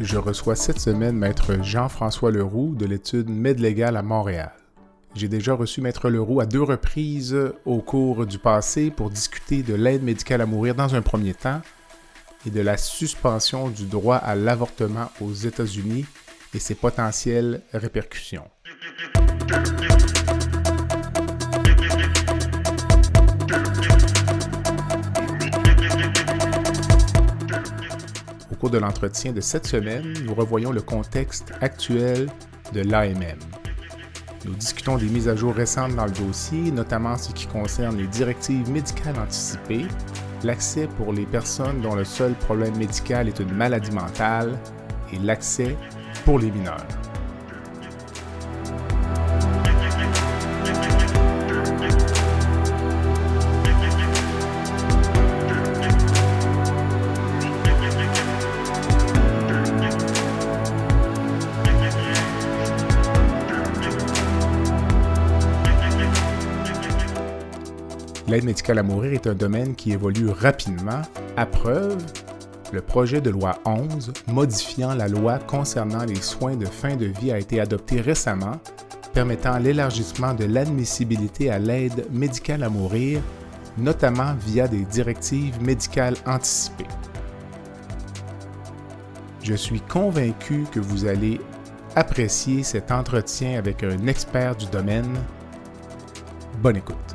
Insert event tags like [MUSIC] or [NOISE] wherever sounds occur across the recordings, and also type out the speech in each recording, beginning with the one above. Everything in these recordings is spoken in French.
Je reçois cette semaine Maître Jean-François Leroux de l'étude MedLégal à Montréal. J'ai déjà reçu Maître Leroux à deux reprises au cours du passé pour discuter de l'aide médicale à mourir dans un premier temps et de la suspension du droit à l'avortement aux États-Unis et ses potentielles répercussions. Cours de l'entretien de cette semaine, nous revoyons le contexte actuel de l'AMM. Nous discutons des mises à jour récentes dans le dossier, notamment ce qui concerne les directives médicales anticipées, l'accès pour les personnes dont le seul problème médical est une maladie mentale et l'accès pour les mineurs. L'aide médicale à mourir est un domaine qui évolue rapidement. À preuve, le projet de loi 11 modifiant la loi concernant les soins de fin de vie a été adopté récemment, permettant l'élargissement de l'admissibilité à l'aide médicale à mourir, notamment via des directives médicales anticipées. Je suis convaincu que vous allez apprécier cet entretien avec un expert du domaine. Bonne écoute.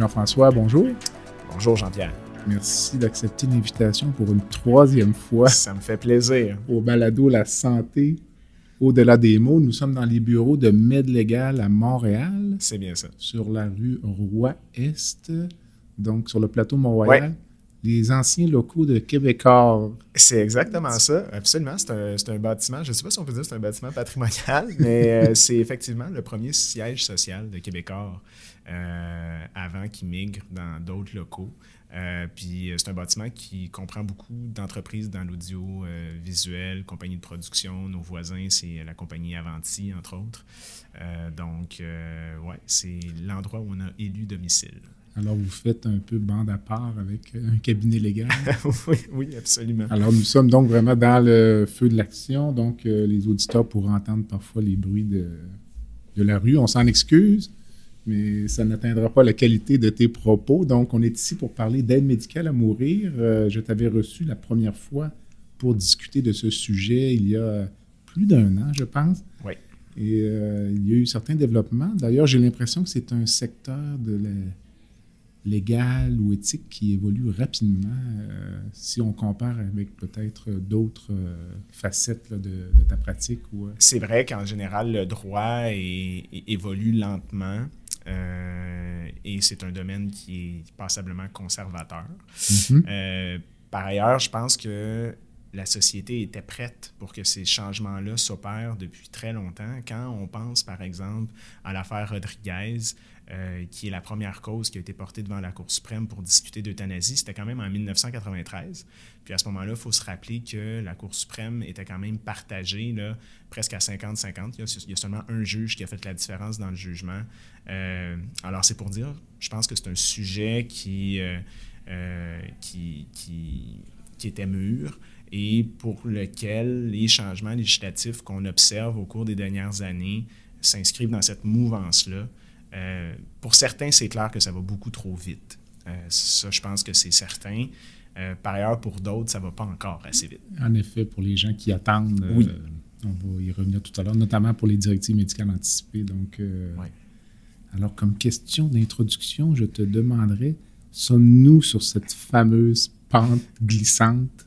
Jean-François, bonjour. Bonjour Jean-Pierre. Merci d'accepter l'invitation pour une troisième fois. Ça me fait plaisir. Au balado La santé au-delà des mots. Nous sommes dans les bureaux de MedLégal à Montréal. C'est bien ça. Sur la rue Roi-Est, donc sur le plateau Mont-Royal. Les anciens locaux de Québécois. C'est exactement ça, absolument. C'est un, un, bâtiment, je ne sais pas si on peut dire que c'est un bâtiment patrimonial, [LAUGHS] mais euh, c'est effectivement le premier siège social de Québécois euh, avant qu'ils migrent dans d'autres locaux. Euh, puis c'est un bâtiment qui comprend beaucoup d'entreprises dans l'audiovisuel, compagnie de production. Nos voisins, c'est la compagnie Avanti, entre autres. donc, ouais, c'est l'endroit où on a élu domicile. Alors, vous faites un peu bande à part avec un cabinet légal. [LAUGHS] oui, oui, absolument. Alors, nous sommes donc vraiment dans le feu de l'action. Donc, euh, les auditeurs pourront entendre parfois les bruits de, de la rue. On s'en excuse, mais ça n'atteindra pas la qualité de tes propos. Donc, on est ici pour parler d'aide médicale à mourir. Euh, je t'avais reçu la première fois pour discuter de ce sujet il y a plus d'un an, je pense. Oui. Et euh, il y a eu certains développements. D'ailleurs, j'ai l'impression que c'est un secteur de la légal ou éthique qui évolue rapidement euh, si on compare avec peut-être d'autres euh, facettes de, ta pratique? Ou, euh? C'est vrai qu'en général, le droit évolue lentement. et c'est un domaine qui est passablement conservateur. Mm-hmm. par ailleurs, je pense que la société était prête pour que ces changements-là s'opèrent depuis très longtemps. Quand on pense, par exemple, à l'affaire Rodriguez, euh, qui est la première cause qui a été portée devant la Cour suprême pour discuter d'euthanasie, c'était quand même en 1993. Puis à ce moment-là, il faut se rappeler que la Cour suprême était quand même partagée là, presque à 50-50. Il, y a seulement un juge qui a fait la différence dans le jugement. Euh, alors c'est pour dire, je pense que c'est un sujet euh, qui, qui, qui était mûr et pour lequel les changements législatifs qu'on observe au cours des dernières années s'inscrivent dans cette mouvance-là. Euh, pour certains, c'est clair que ça va beaucoup trop vite. Euh, ça, je pense que c'est certain. Euh, par ailleurs, pour d'autres, ça ne va pas encore assez vite. En effet, pour les gens qui attendent, oui. on va y revenir tout à l'heure, notamment pour les directives médicales anticipées. Donc, oui. Alors, comme question d'introduction, je te demanderais, sommes-nous sur cette fameuse pente glissante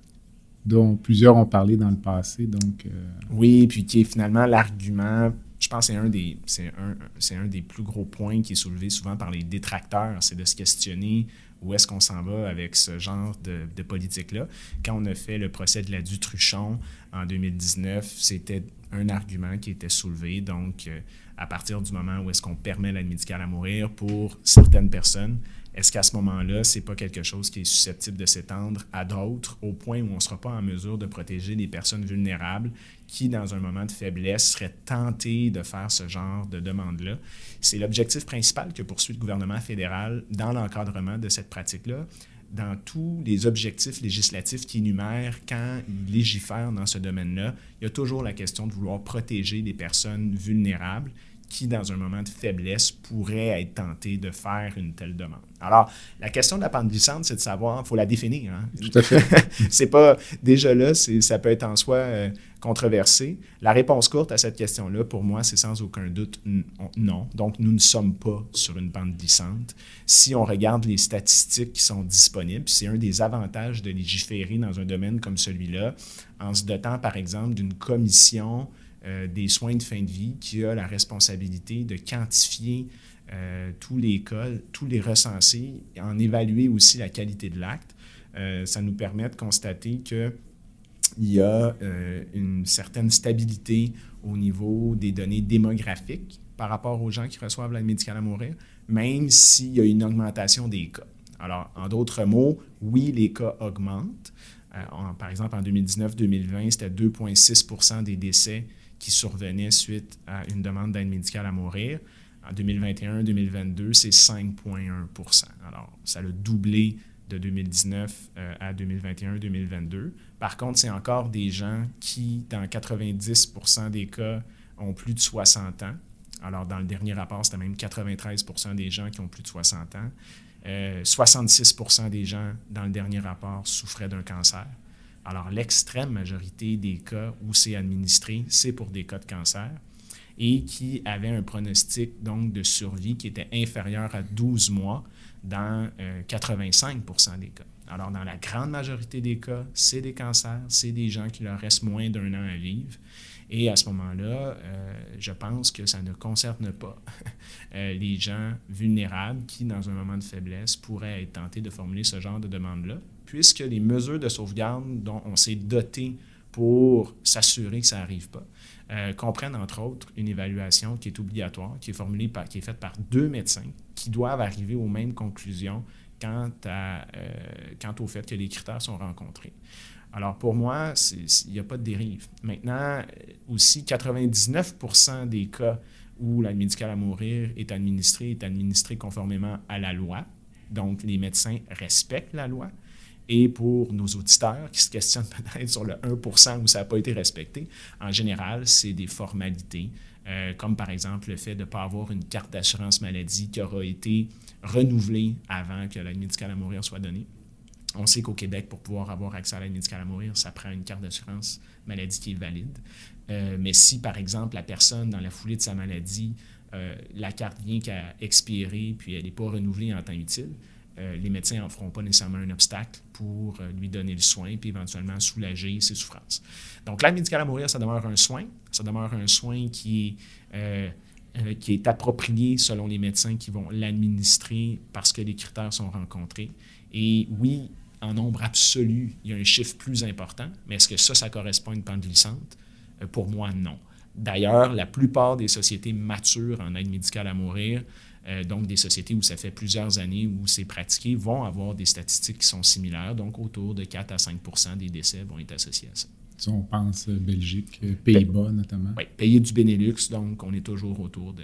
dont plusieurs ont parlé dans le passé? Donc, Oui, puis qui est finalement l'argument je pense que c'est un, des, un, un des plus gros points qui est soulevé souvent par les détracteurs, c'est de se questionner où est-ce qu'on s'en va avec ce genre de, de politique-là. Quand on a fait le procès de la Dutruchon en 2019, c'était un argument qui était soulevé. Donc, euh, à partir du moment où est-ce qu'on permet l'aide médicale à mourir pour certaines personnes, est-ce qu'à ce, moment-là, ce n'est pas quelque chose qui est susceptible de s'étendre à d'autres au point où on ne sera pas en mesure de protéger des personnes vulnérables qui, dans un moment de faiblesse, seraient tentées de faire ce genre de demande-là? C'est l'objectif principal que poursuit le gouvernement fédéral dans l'encadrement de cette pratique-là dans tous les objectifs législatifs qui énumèrent quand il légifère dans ce domaine-là, il y a toujours la question de vouloir protéger des personnes vulnérables qui, dans un moment de faiblesse, pourraient être tentés de faire une telle demande. Alors, la question de la pente glissante, c'est de savoir, il faut la définir. Hein? Tout à fait. [LAUGHS] c'est pas, déjà là, ça peut être en soi euh, controversé. La réponse courte à cette question-là, pour moi, c'est sans aucun doute non. Donc, nous ne sommes pas sur une pente glissante. Si on regarde les statistiques qui sont disponibles, c'est un des avantages de légiférer dans un domaine comme celui-là, en se dotant, par exemple, d'une commission euh, des soins de fin de vie qui a la responsabilité de quantifier euh, tous les cas, tous les recensés, en évaluer aussi la qualité de l'acte. Euh, ça nous permet de constater qu'il y a une certaine stabilité au niveau des données démographiques par rapport aux gens qui reçoivent l'aide médicale à mourir, même s'il y a une augmentation des cas. Alors, en d'autres mots, oui, les cas augmentent. par exemple, en 2019-2020, c'était 2,6 des décès qui survenaient suite à une demande d'aide médicale à mourir. En 2021-2022, c'est 5,1% Alors, ça a doublé de 2019 euh, à 2021-2022. Par contre, c'est encore des gens qui, dans 90% des cas, ont plus de 60 ans. Alors, dans le dernier rapport, c'était même 93% des gens qui ont plus de 60 ans. 66 euh, des gens, dans le dernier rapport, souffraient d'un cancer. Alors, l'extrême majorité des cas où c'est administré, c'est pour des cas de cancer et qui avaient un pronostic donc de survie qui était inférieur à 12 mois dans 85% euh, des cas. Alors, dans la grande majorité des cas, c'est des cancers, c'est des gens qui leur restent moins d'un an à vivre. Et à ce moment-là, euh, je pense que ça ne concerne pas [LAUGHS] euh, les gens vulnérables qui, dans un moment de faiblesse, pourraient être tentés de formuler ce genre de demande-là puisque les mesures de sauvegarde dont on s'est doté pour s'assurer que ça n'arrive pas, euh, comprennent entre autres une évaluation qui est obligatoire, qui est formulée par, qui est faite par deux médecins qui doivent arriver aux mêmes conclusions quant, à, euh, quant au fait que les critères sont rencontrés. Alors pour moi, il n'y a pas de dérive. Maintenant, aussi, 99 des cas où l'aide médicale à mourir est administrée est administrée conformément à la loi. Donc les médecins respectent la loi. Et pour nos auditeurs qui se questionnent [LAUGHS] peut-être sur le 1% où ça n'a pas été respecté, en général, c'est des formalités, euh, comme par exemple le fait de ne pas avoir une carte d'assurance maladie qui aura été renouvelée avant que l'aide médicale à mourir soit donnée. On sait qu'au Québec, pour pouvoir avoir accès à l'aide médicale à mourir, ça prend une carte d'assurance maladie qui est valide. Euh, mais si, par exemple, la personne, dans la foulée de sa maladie, euh, la carte vient qu'à expirer puis elle n'est pas renouvelée en temps utile, euh, les médecins n'en feront pas nécessairement un obstacle pour euh, lui donner le soin puis éventuellement soulager ses souffrances. Donc, l'aide médicale à mourir, ça demeure un soin. Ça demeure un soin qui est, euh, qui est approprié selon les médecins qui vont l'administrer parce que les critères sont rencontrés. Et oui, en nombre absolu, il y a un chiffre plus important, mais est-ce que ça, ça correspond à une pente glissante? pour moi, non. D'ailleurs, la plupart des sociétés matures en aide médicale à mourir euh, donc, des sociétés où ça fait plusieurs années où c'est pratiqué vont avoir des statistiques qui sont similaires. Donc, autour de 4 à 5% des décès vont être associés à ça. Si on pense euh, Belgique, euh, Pays-Bas notamment. Oui, pays du Benelux, donc on est toujours autour de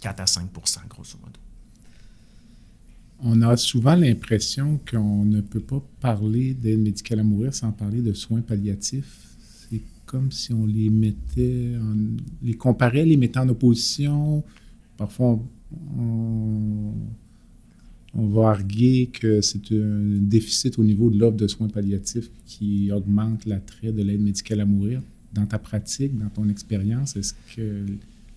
4 à 5 grosso modo. On a souvent l'impression qu'on ne peut pas parler d'aide médicale à mourir sans parler de soins palliatifs. C'est comme si on les mettait, les comparait, les mettait en opposition. Parfois, on on, va arguer que c'est un déficit au niveau de l'offre de soins palliatifs qui augmente l'attrait de l'aide médicale à mourir. Dans ta pratique, dans ton expérience, est-ce que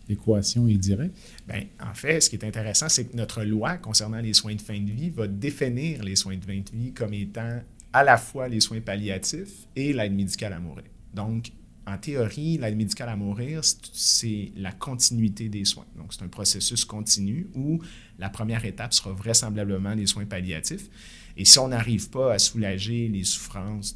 l'équation est directe? Bien, en fait, ce qui est intéressant, c'est que notre loi concernant les soins de fin de vie va définir les soins de fin de vie comme étant à la fois les soins palliatifs et l'aide médicale à mourir. Donc, en théorie, l'aide médicale à mourir, c'est la continuité des soins. Donc, c'est un processus continu où la première étape sera vraisemblablement les soins palliatifs. Et si on n'arrive pas à soulager les souffrances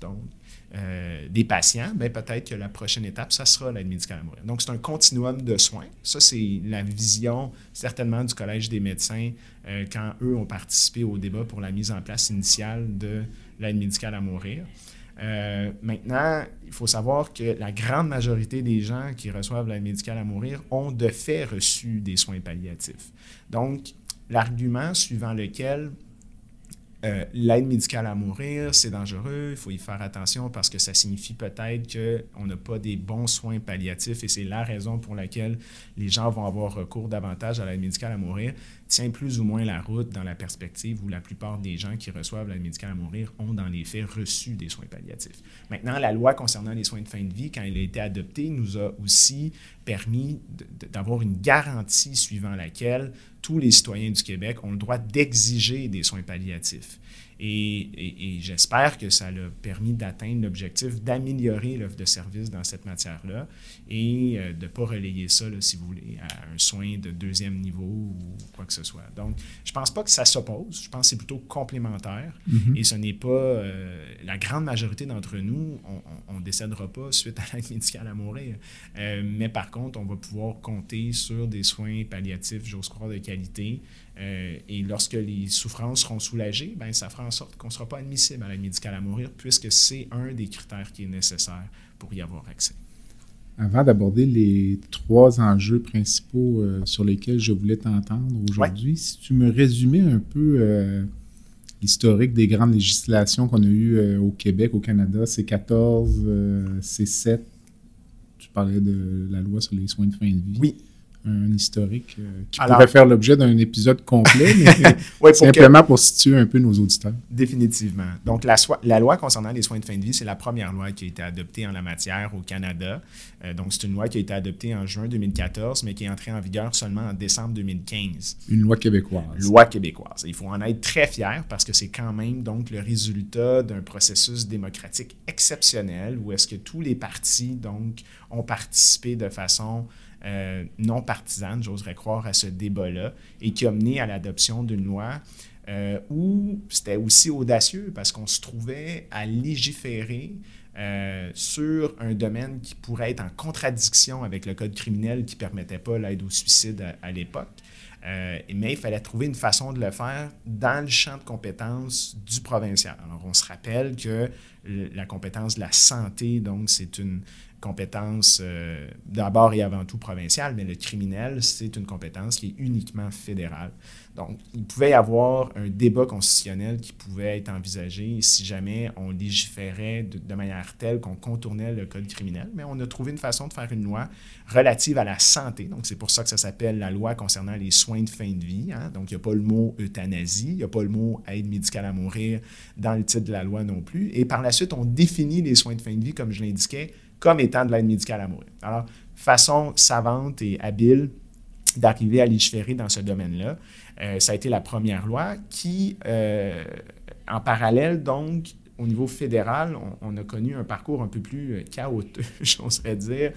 euh, des patients, ben peut-être que la prochaine étape, ça sera l'aide médicale à mourir. Donc, c'est un continuum de soins. Ça, c'est la vision certainement du Collège des médecins euh, quand eux ont participé au débat pour la mise en place initiale de l'aide médicale à mourir. Euh, maintenant, il faut savoir que la grande majorité des gens qui reçoivent l'aide médicale à mourir ont de fait reçu des soins palliatifs. Donc, l'argument suivant lequel euh, l'aide médicale à mourir, c'est dangereux, il faut y faire attention parce que ça signifie peut-être qu'on n'a pas des bons soins palliatifs et c'est la raison pour laquelle les gens vont avoir recours davantage à l'aide médicale à mourir tient plus ou moins la route dans la perspective où la plupart des gens qui reçoivent l'aide médicale à mourir ont dans les faits reçu des soins palliatifs. Maintenant, la loi concernant les soins de fin de vie, quand elle a été adoptée, nous a aussi permis d'avoir une garantie suivant laquelle tous les citoyens du Québec ont le droit d'exiger des soins palliatifs. Et, j'espère que ça a permis d'atteindre l'objectif d'améliorer l'offre de services dans cette matière-là et euh, de ne pas relayer ça, si vous voulez, à un soin de deuxième niveau ou quoi que ce soit. Donc, je ne pense pas que ça s'oppose. Je pense que c'est plutôt complémentaire. Mm-hmm. Et ce n'est pas... Euh, la grande majorité d'entre nous, on ne décédera pas suite à l'aide médicale à mourir. Euh, mais par contre, on va pouvoir compter sur des soins palliatifs, j'ose croire, de qualité euh, et lorsque les souffrances seront soulagées, ben, ça fera en sorte qu'on ne sera pas admissible à l'aide médicale à mourir, puisque c'est un des critères qui est nécessaire pour y avoir accès. Avant d'aborder les trois enjeux principaux euh, sur lesquels je voulais t'entendre aujourd'hui, si tu me résumais un peu euh, l'historique des grandes législations qu'on a eues au Québec, au Canada, C14, C7, tu parlais de la loi sur les soins de fin de vie. Oui un historique euh, qui pourrait faire l'objet d'un épisode complet, mais [LAUGHS] simplement pour situer un peu nos auditeurs. Définitivement. Donc, la, la, loi concernant les soins de fin de vie, c'est la première loi qui a été adoptée en la matière au Canada. Euh, donc, c'est une loi qui a été adoptée en juin 2014, mais qui est entrée en vigueur seulement en décembre 2015. Une loi québécoise. Loi québécoise. Il faut en être très fier parce que c'est quand même donc le résultat d'un processus démocratique exceptionnel où est-ce que tous les partis donc ont participé de façon euh, non partisane, j'oserais croire, à ce débat-là, et qui a mené à l'adoption d'une loi euh, où c'était aussi audacieux parce qu'on se trouvait à légiférer euh, sur un domaine qui pourrait être en contradiction avec le code criminel qui ne permettait pas l'aide au suicide à, l'époque. mais il fallait trouver une façon de le faire dans le champ de compétences du provincial. Alors, on se rappelle que la compétence de la santé, donc, c'est une, compétence euh, d'abord et avant tout provinciale, mais le criminel, c'est une compétence qui est uniquement fédérale. Donc, il pouvait y avoir un débat constitutionnel qui pouvait être envisagé si jamais on légiférait de, manière telle qu'on contournait le code criminel, mais on a trouvé une façon de faire une loi relative à la santé. Donc, c'est pour ça que ça s'appelle la loi concernant les soins de fin de vie. Hein. Donc, il n'y a pas le mot euthanasie, il n'y a pas le mot aide médicale à mourir dans le titre de la loi non plus. Et par la suite, on définit les soins de fin de vie, comme je l'indiquais, comme étant de l'aide médicale à mourir. Alors, façon savante et habile d'arriver à légiférer dans ce domaine-là. Euh, ça a été la première loi qui, euh, en parallèle, donc, au niveau fédéral, on, a connu un parcours un peu plus euh, chaotique, [LAUGHS] j'oserais dire,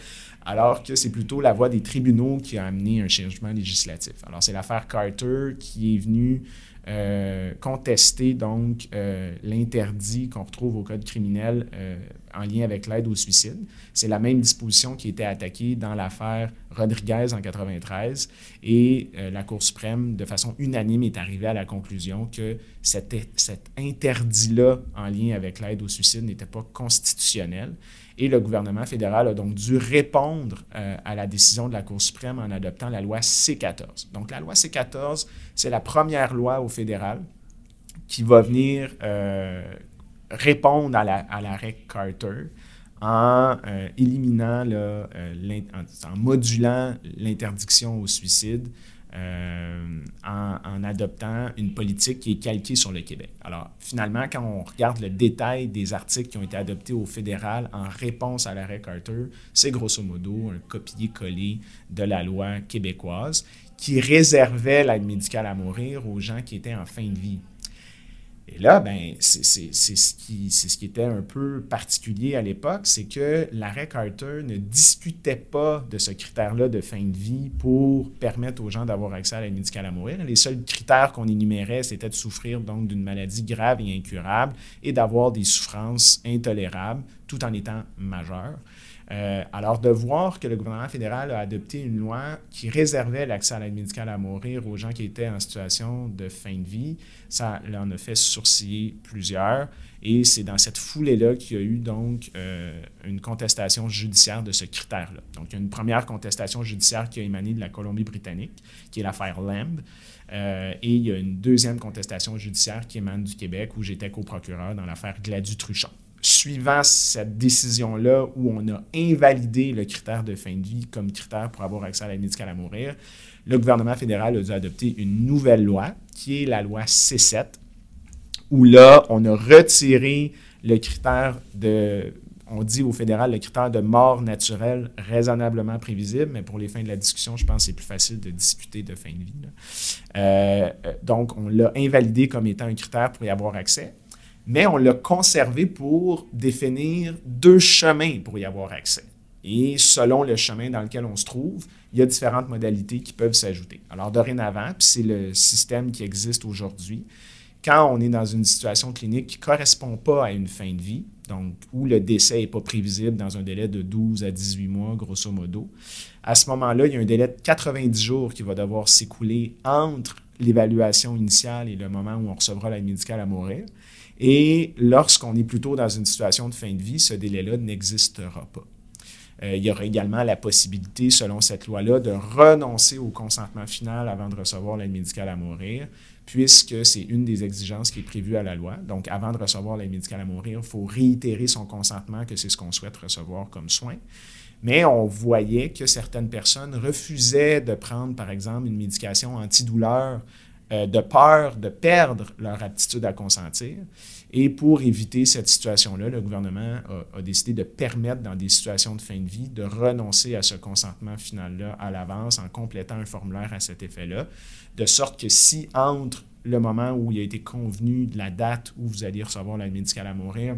alors que c'est plutôt la voie des tribunaux qui a amené un changement législatif. Alors, c'est l'affaire Carter qui est venue euh, contester donc euh, l'interdit qu'on retrouve au code criminel euh, en lien avec l'aide au suicide. C'est la même disposition qui était attaquée dans l'affaire Rodriguez en 93 et la Cour suprême, de façon unanime, est arrivée à la conclusion que cet, cet interdit-là en lien avec l'aide au suicide n'était pas constitutionnel et le gouvernement fédéral a donc dû répondre euh, à la décision de la Cour suprême en adoptant la loi C-14. Donc la loi C-14, c'est la première loi au fédéral qui va venir euh, répondre à l'arrêt Carter en euh, éliminant, en, modulant l'interdiction au suicide euh, en, adoptant une politique qui est calquée sur le Québec. Alors, finalement, quand on regarde le détail des articles qui ont été adoptés au fédéral en réponse à l'arrêt Carter, c'est grosso modo un copier-coller de la loi québécoise qui réservait l'aide médicale à mourir aux gens qui étaient en fin de vie. Et là, ben, c'est ce, qui, ce qui était un peu particulier à l'époque, c'est que l'arrêt Carter ne discutait pas de ce critère-là de fin de vie pour permettre aux gens d'avoir accès à l'aide médicale à mourir. Les seuls critères qu'on énumérait, c'était de souffrir donc d'une maladie grave et incurable et d'avoir des souffrances intolérables tout en étant majeur. Euh, alors, de voir que le gouvernement fédéral a adopté une loi qui réservait l'accès à l'aide médicale à mourir aux gens qui étaient en situation de fin de vie, ça en a fait sourciller plusieurs. Et c'est dans cette foulée-là qu'il y a eu donc euh, une contestation judiciaire de ce critère-là. Donc, il y a une première contestation judiciaire qui a émané de la Colombie-Britannique, qui est l'affaire Lamb. Euh, et il y a une deuxième contestation judiciaire qui émane du Québec, où j'étais co-procureur dans l'affaire Gladu-Truchon suivant cette décision-là où on a invalidé le critère de fin de vie comme critère pour avoir accès à l'aide médicale à mourir, le gouvernement fédéral a dû adopter une nouvelle loi, qui est la loi C7, où là, on a retiré le critère de, on dit au fédéral, le critère de mort naturelle raisonnablement prévisible, mais pour les fins de la discussion, je pense que c'est plus facile de discuter de fin de vie. Euh, donc, on l'a invalidé comme étant un critère pour y avoir accès mais on l'a conservé pour définir deux chemins pour y avoir accès. Et selon le chemin dans lequel on se trouve, il y a différentes modalités qui peuvent s'ajouter. Alors dorénavant, puis c'est le système qui existe aujourd'hui, quand on est dans une situation clinique qui ne correspond pas à une fin de vie, donc où le décès n'est pas prévisible dans un délai de 12 à 18 mois, grosso modo, à ce moment-là, il y a un délai de 90 jours qui va devoir s'écouler entre l'évaluation initiale et le moment où on recevra l'aide médicale à mourir. Et lorsqu'on est plutôt dans une situation de fin de vie, ce délai-là n'existera pas. Euh, il y aura également la possibilité, selon cette loi-là, de renoncer au consentement final avant de recevoir l'aide médicale à mourir, puisque c'est une des exigences qui est prévue à la loi. Donc, avant de recevoir l'aide médicale à mourir, il faut réitérer son consentement que c'est ce qu'on souhaite recevoir comme soin. Mais on voyait que certaines personnes refusaient de prendre, par exemple, une médication antidouleur euh, de peur de perdre leur aptitude à consentir. Et pour éviter cette situation-là, le gouvernement a, décidé de permettre, dans des situations de fin de vie, de renoncer à ce consentement final-là à l'avance en complétant un formulaire à cet effet-là, de sorte que si entre le moment où il a été convenu de la date où vous allez recevoir l'aide médicale à mourir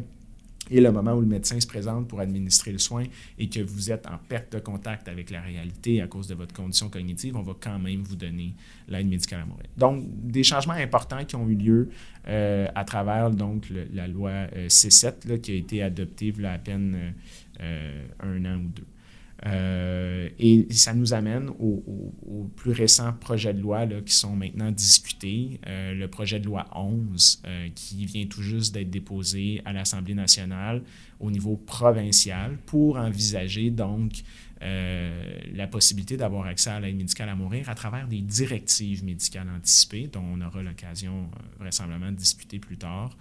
et le moment où le médecin se présente pour administrer le soin et que vous êtes en perte de contact avec la réalité à cause de votre condition cognitive, on va quand même vous donner l'aide médicale à mourir. Donc, des changements importants qui ont eu lieu euh, à travers donc, la loi euh, C7 qui a été adoptée il y a à peine euh, un an ou deux. Euh, et ça nous amène aux plus récents projets de loi qui sont maintenant discutés. Euh, le projet de loi 11 euh, qui vient tout juste d'être déposé à l'Assemblée nationale au niveau provincial pour envisager donc la possibilité d'avoir accès à l'aide médicale à mourir à travers des directives médicales anticipées dont on aura l'occasion vraisemblablement de discuter plus tard.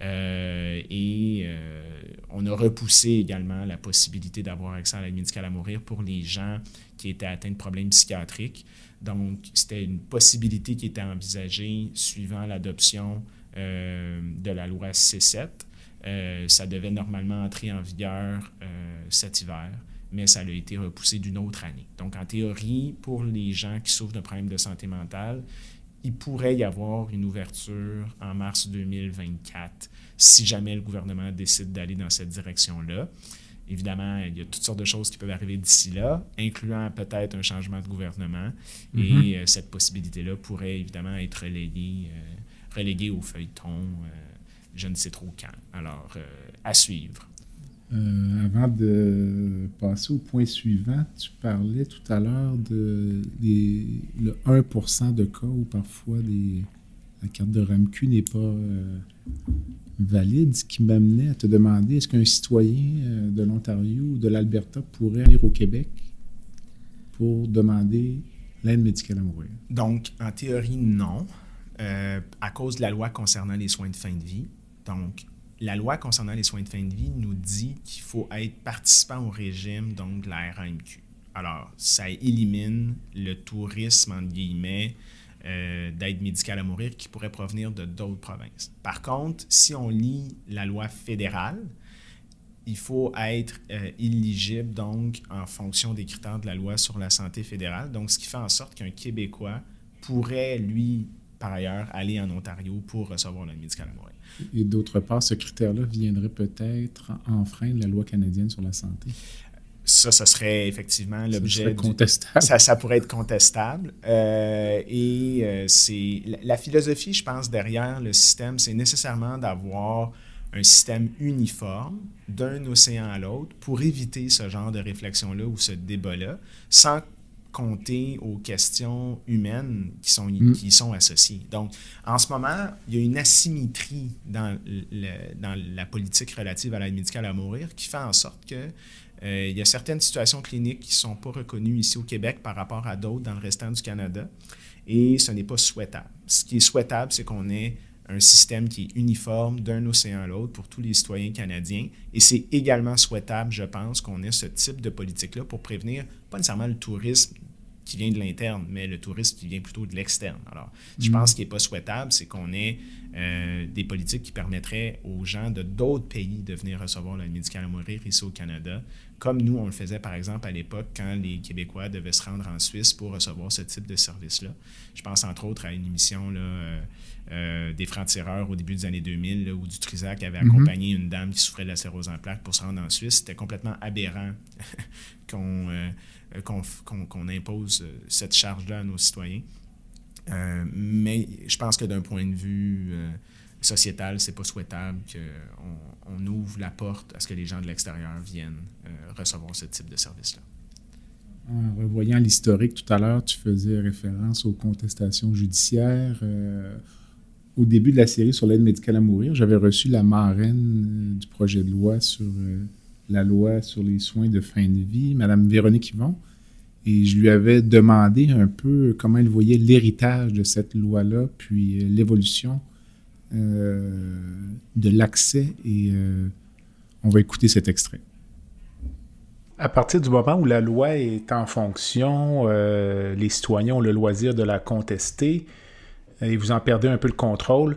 Euh, et euh, on a repoussé également la possibilité d'avoir accès à l'aide médicale à mourir pour les gens qui étaient atteints de problèmes psychiatriques. Donc, c'était une possibilité qui était envisagée suivant l'adoption euh, de la loi C7. ça devait normalement entrer en vigueur cet hiver, mais ça a été repoussé d'une autre année. Donc, en théorie, pour les gens qui souffrent de problèmes de santé mentale, il pourrait y avoir une ouverture en mars 2024 si jamais le gouvernement décide d'aller dans cette direction-là. Évidemment, il y a toutes sortes de choses qui peuvent arriver d'ici là, incluant peut-être un changement de gouvernement. Et mm-hmm. euh, cette possibilité-là pourrait évidemment être reléguée, euh, reléguée au feuilleton, euh, je ne sais trop quand. Alors, à suivre. Euh, avant de passer au point suivant, tu parlais tout à l'heure de le 1% de cas où parfois la carte de RAMQ n'est pas euh, valide, ce qui m'amenait à te demander est-ce qu'un citoyen euh, de l'Ontario ou de l'Alberta pourrait aller au Québec pour demander l'aide médicale à mourir? Donc, en théorie, non, à cause de la loi concernant les soins de fin de vie. Donc, la loi concernant les soins de fin de vie nous dit qu'il faut être participant au régime donc de la RAMQ. Alors, ça élimine le tourisme, entre guillemets, euh, d'aide médicale à mourir qui pourrait provenir de d'autres provinces. Par contre, si on lit la loi fédérale, il faut être euh, éligible donc en fonction des critères de la loi sur la santé fédérale. Donc, ce qui fait en sorte qu'un Québécois pourrait, lui, par ailleurs, aller en Ontario pour recevoir l'aide médicale à mourir. Et d'autre part, ce critère-là viendrait peut-être enfreindre la loi canadienne sur la santé. Ça, ça serait effectivement l'objet. contestable. Ça, ça, pourrait être contestable. Euh, et euh, c'est la, philosophie, je pense, derrière le système, c'est nécessairement d'avoir un système uniforme d'un océan à l'autre pour éviter ce genre de réflexion-là ou ce débat-là, sans compter aux questions humaines qui sont, mm. qui sont associées. Donc, en ce moment, il y a une asymétrie dans, le, dans la politique relative à l'aide médicale à mourir qui fait en sorte que euh, il y a certaines situations cliniques qui ne sont pas reconnues ici au Québec par rapport à d'autres dans le restant du Canada et ce n'est pas souhaitable. Ce qui est souhaitable, c'est qu'on ait un système qui est uniforme d'un océan à l'autre pour tous les citoyens canadiens. Et c'est également souhaitable, je pense, qu'on ait ce type de politique-là pour prévenir pas nécessairement le tourisme qui vient de l'interne, mais le tourisme qui vient plutôt de l'externe. Alors, je mm. pense ce qui n'est pas souhaitable, c'est qu'on ait euh, des politiques qui permettraient aux gens de d'autres pays de venir recevoir l'aide médicale à mourir ici au Canada, comme nous, on le faisait par exemple à l'époque quand les Québécois devaient se rendre en Suisse pour recevoir ce type de service-là. Je pense entre autres à une émission là, euh, euh, des francs-tireurs au début des années 2000 où du Trisac avait mm-hmm. accompagné une dame qui souffrait de la cirrhose en plaques pour se rendre en Suisse. C'était complètement aberrant [LAUGHS] qu'on euh, qu'on impose euh, cette charge-là à nos citoyens. Euh, mais je pense que d'un point de vue sociétal, c'est pas souhaitable qu'on on ouvre la porte à ce que les gens de l'extérieur viennent recevoir ce type de service-là. En revoyant l'historique tout à l'heure, tu faisais référence aux contestations judiciaires. au début de la série sur l'aide médicale à mourir, j'avais reçu la marraine du projet de loi sur la loi sur les soins de fin de vie, Mme Véronique Yvon, et je lui avais demandé un peu comment elle voyait l'héritage de cette loi-là, puis euh, l'évolution euh, de l'accès, et euh, on va écouter cet extrait. À partir du moment où la loi est en fonction, les citoyens ont le loisir de la contester et vous en perdez un peu le contrôle.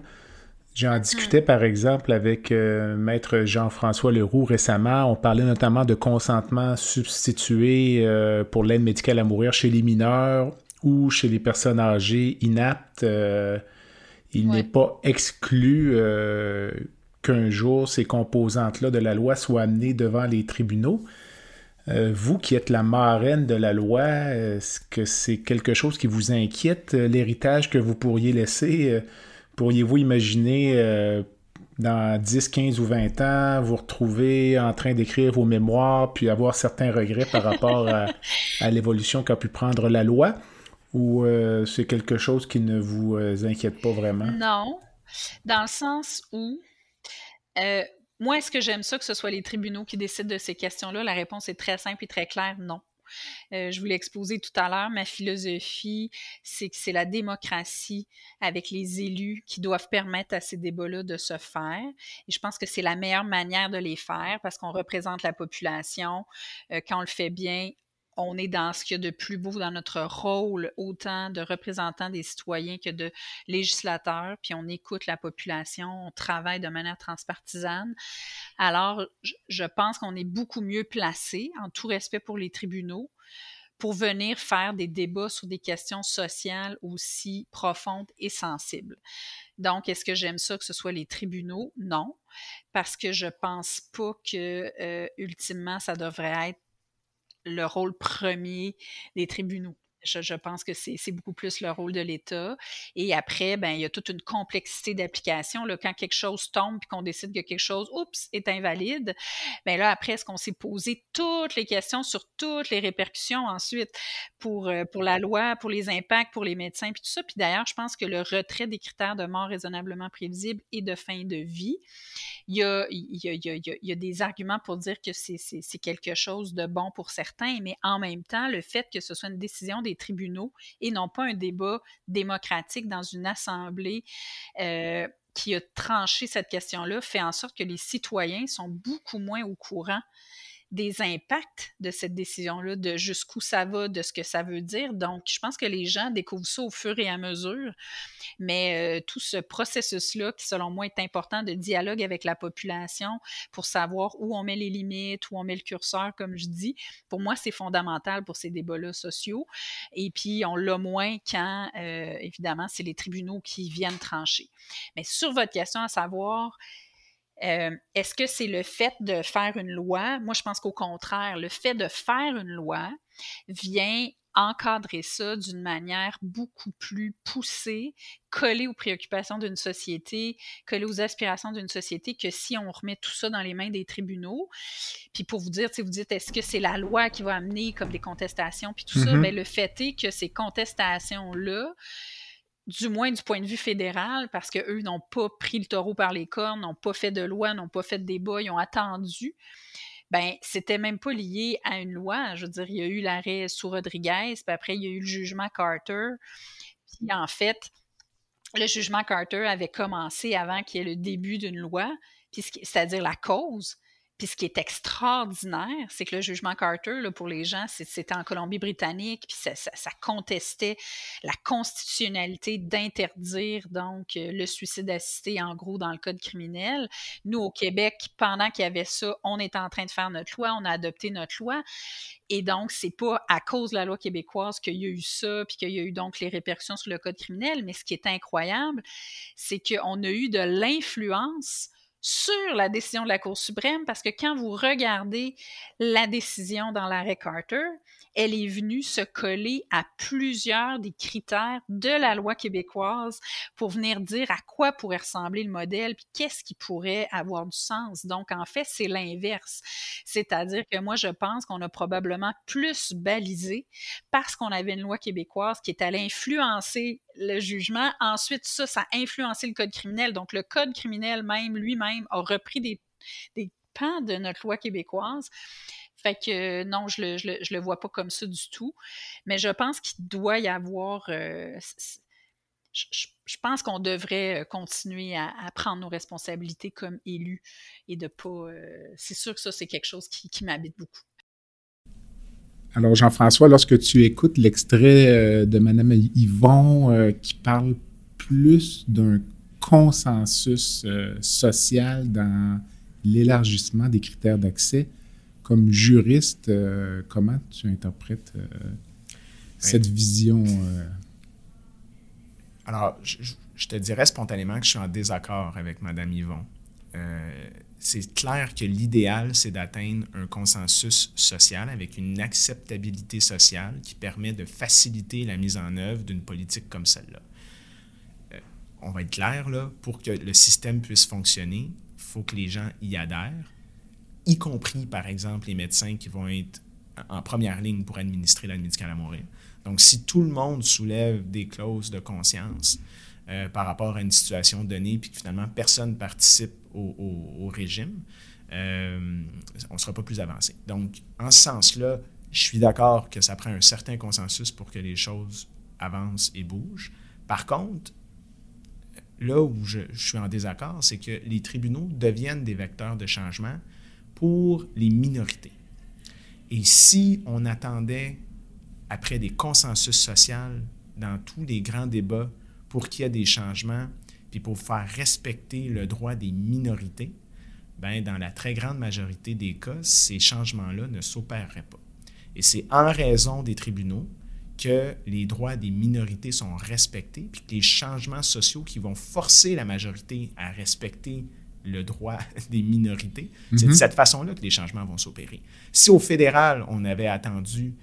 J'en discutais par exemple avec euh, maître Jean-François Leroux récemment. On parlait notamment de consentement substitué euh, pour l'aide médicale à mourir chez les mineurs ou chez les personnes âgées inaptes. Euh, il n'est pas exclu qu'un jour ces composantes-là de la loi soient amenées devant les tribunaux. vous qui êtes la marraine de la loi, est-ce que c'est quelque chose qui vous inquiète, l'héritage que vous pourriez laisser? Pourriez-vous imaginer euh, dans 10, 15 ou 20 ans vous retrouver en train d'écrire vos mémoires puis avoir certains regrets par rapport [LAUGHS] à, l'évolution qu'a pu prendre la loi? Ou euh, c'est quelque chose qui ne vous euh, inquiète pas vraiment? Non, dans le sens où moi, est-ce que j'aime ça que ce soit les tribunaux qui décident de ces questions-là? La réponse est très simple et très claire, non. Euh, je vous l'ai exposé tout à l'heure, ma philosophie, c'est que c'est la démocratie avec les élus qui doivent permettre à ces débats-là de se faire. Et je pense que c'est la meilleure manière de les faire parce qu'on représente la population. Euh, quand on le fait bien, on est dans ce qu'il y a de plus beau dans notre rôle, autant de représentants des citoyens que de législateurs, puis on écoute la population, on travaille de manière transpartisane. Alors, je pense qu'on est beaucoup mieux placé, en tout respect pour les tribunaux, pour venir faire des débats sur des questions sociales aussi profondes et sensibles. Donc, est-ce que j'aime ça que ce soit les tribunaux? Non, parce que je pense pas que, euh, ultimement, ça devrait être le rôle premier des tribunaux. Je, pense que c'est beaucoup plus le rôle de l'État. Et après, ben, il y a toute une complexité d'application. Quand quelque chose tombe et qu'on décide que quelque chose, oups, est invalide, ben là, après, est-ce qu'on s'est posé toutes les questions sur toutes les répercussions ensuite pour, euh, pour la loi, pour les impacts, pour les médecins, puis tout ça? Puis d'ailleurs, je pense que le retrait des critères de mort raisonnablement prévisible et de fin de vie, il y a, il y a, il y a, des arguments pour dire que c'est quelque chose de bon pour certains, mais en même temps, le fait que ce soit une décision des tribunaux et non pas un débat démocratique dans une assemblée euh, qui a tranché cette question-là fait en sorte que les citoyens sont beaucoup moins au courant des impacts de cette décision-là, de jusqu'où ça va, de ce que ça veut dire. Donc, je pense que les gens découvrent ça au fur et à mesure. Mais euh, tout ce processus-là, qui selon moi est important de dialogue avec la population pour savoir où on met les limites, où on met le curseur, comme je dis, pour moi, c'est fondamental pour ces débats-là sociaux. Et puis, on l'a moins quand, euh, évidemment, c'est les tribunaux qui viennent trancher. Mais sur votre question à savoir, euh, est-ce que c'est le fait de faire une loi? Moi, je pense qu'au contraire, le fait de faire une loi vient encadrer ça d'une manière beaucoup plus poussée, collée aux préoccupations d'une société, collée aux aspirations d'une société, que si on remet tout ça dans les mains des tribunaux. Puis pour vous dire, vous dites, est-ce que c'est la loi qui va amener comme des contestations, puis tout ça, mais mm-hmm. ben, le fait est que ces contestations-là, du moins du point de vue fédéral, parce qu'eux n'ont pas pris le taureau par les cornes, n'ont pas fait de loi, n'ont pas fait de débat, ils ont attendu. Ben, c'était même pas lié à une loi. Je veux dire, il y a eu l'arrêt sous Rodriguez, puis après, il y a eu le jugement Carter. Puis en fait, le jugement Carter avait commencé avant qu'il y ait le début d'une loi, c'est-à-dire la cause. Puis ce qui est extraordinaire, c'est que le jugement Carter, pour les gens, c'était en Colombie-Britannique, puis ça, ça, contestait la constitutionnalité d'interdire donc euh, le suicide assisté, en gros, dans le code criminel. Nous, au Québec, pendant qu'il y avait ça, on était en train de faire notre loi, on a adopté notre loi. Et donc, c'est pas à cause de la loi québécoise qu'il y a eu ça, puis qu'il y a eu donc les répercussions sur le code criminel. Mais ce qui est incroyable, c'est qu'on a eu de l'influence sur la décision de la Cour suprême parce que quand vous regardez la décision dans l'arrêt Carter, elle est venue se coller à plusieurs des critères de la loi québécoise pour venir dire à quoi pourrait ressembler le modèle, puis qu'est-ce qui pourrait avoir du sens. Donc, en fait, c'est l'inverse. C'est-à-dire que moi, je pense qu'on a probablement plus balisé parce qu'on avait une loi québécoise qui est allée influencer le jugement. Ensuite, ça, ça a influencé le code criminel. Donc, le code criminel même, lui-même, a repris des, des pans de notre loi québécoise. Fait que non, je le, je le, vois pas comme ça du tout. Mais je pense qu'il doit y avoir. Euh, je, pense qu'on devrait euh, continuer à, prendre nos responsabilités comme élus et de pas. Euh, c'est sûr que ça, c'est quelque chose qui, qui m'habite beaucoup. Alors, Jean-François, lorsque tu écoutes l'extrait de Mme Yvon qui parle plus d'un consensus social dans l'élargissement des critères d'accès, comme juriste, euh, comment tu interprètes euh, cette vision? Euh? Alors, je, te dirais spontanément que je suis en désaccord avec Mme Yvon. C'est clair que l'idéal, c'est d'atteindre un consensus social avec une acceptabilité sociale qui permet de faciliter la mise en œuvre d'une politique comme celle-là. on va être clair, là, pour que le système puisse fonctionner, il faut que les gens y adhèrent y compris, par exemple, les médecins qui vont être en première ligne pour administrer l'aide médicale à mourir. Donc, si tout le monde soulève des clauses de conscience euh, par rapport à une situation donnée, puis que finalement personne participe au, régime, euh, on ne sera pas plus avancé. Donc, en ce sens-là, je suis d'accord que ça prend un certain consensus pour que les choses avancent et bougent. Par contre, là où je suis en désaccord, c'est que les tribunaux deviennent des vecteurs de changement pour les minorités. Et si on attendait, après des consensus sociaux dans tous les grands débats, pour qu'il y ait des changements, puis pour faire respecter le droit des minorités, ben, dans la très grande majorité des cas, ces changements-là ne s'opéreraient pas. Et c'est en raison des tribunaux que les droits des minorités sont respectés, puis que les changements sociaux qui vont forcer la majorité à respecter le droit [LAUGHS] des minorités. C'est de mhm. cette façon-là que les changements vont s'opérer. Si au fédéral, on avait attendu,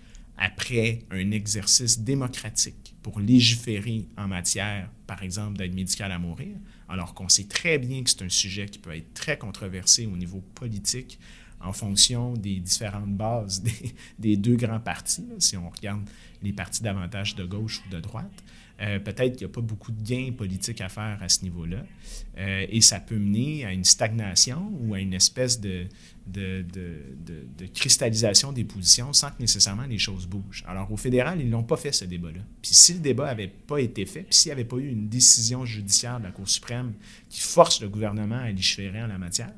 après un exercice démocratique, pour légiférer en matière, par exemple, d'aide médicale à mourir, alors qu'on sait très bien que c'est un sujet qui peut être très controversé au niveau politique en fonction des différentes bases [LAUGHS] des, deux grands partis, si on regarde les partis davantage de gauche ou de droite. Euh, peut-être qu'il n'y a pas beaucoup de gains politiques à faire à ce niveau-là. Euh, et ça peut mener à une stagnation ou à une espèce de, de, de, cristallisation des positions sans que nécessairement les choses bougent. Alors, au fédéral, ils n'ont pas fait ce débat-là. Puis si le débat n'avait pas été fait, puis s'il n'y avait pas eu une décision judiciaire de la Cour suprême qui force le gouvernement à légiférer en la matière,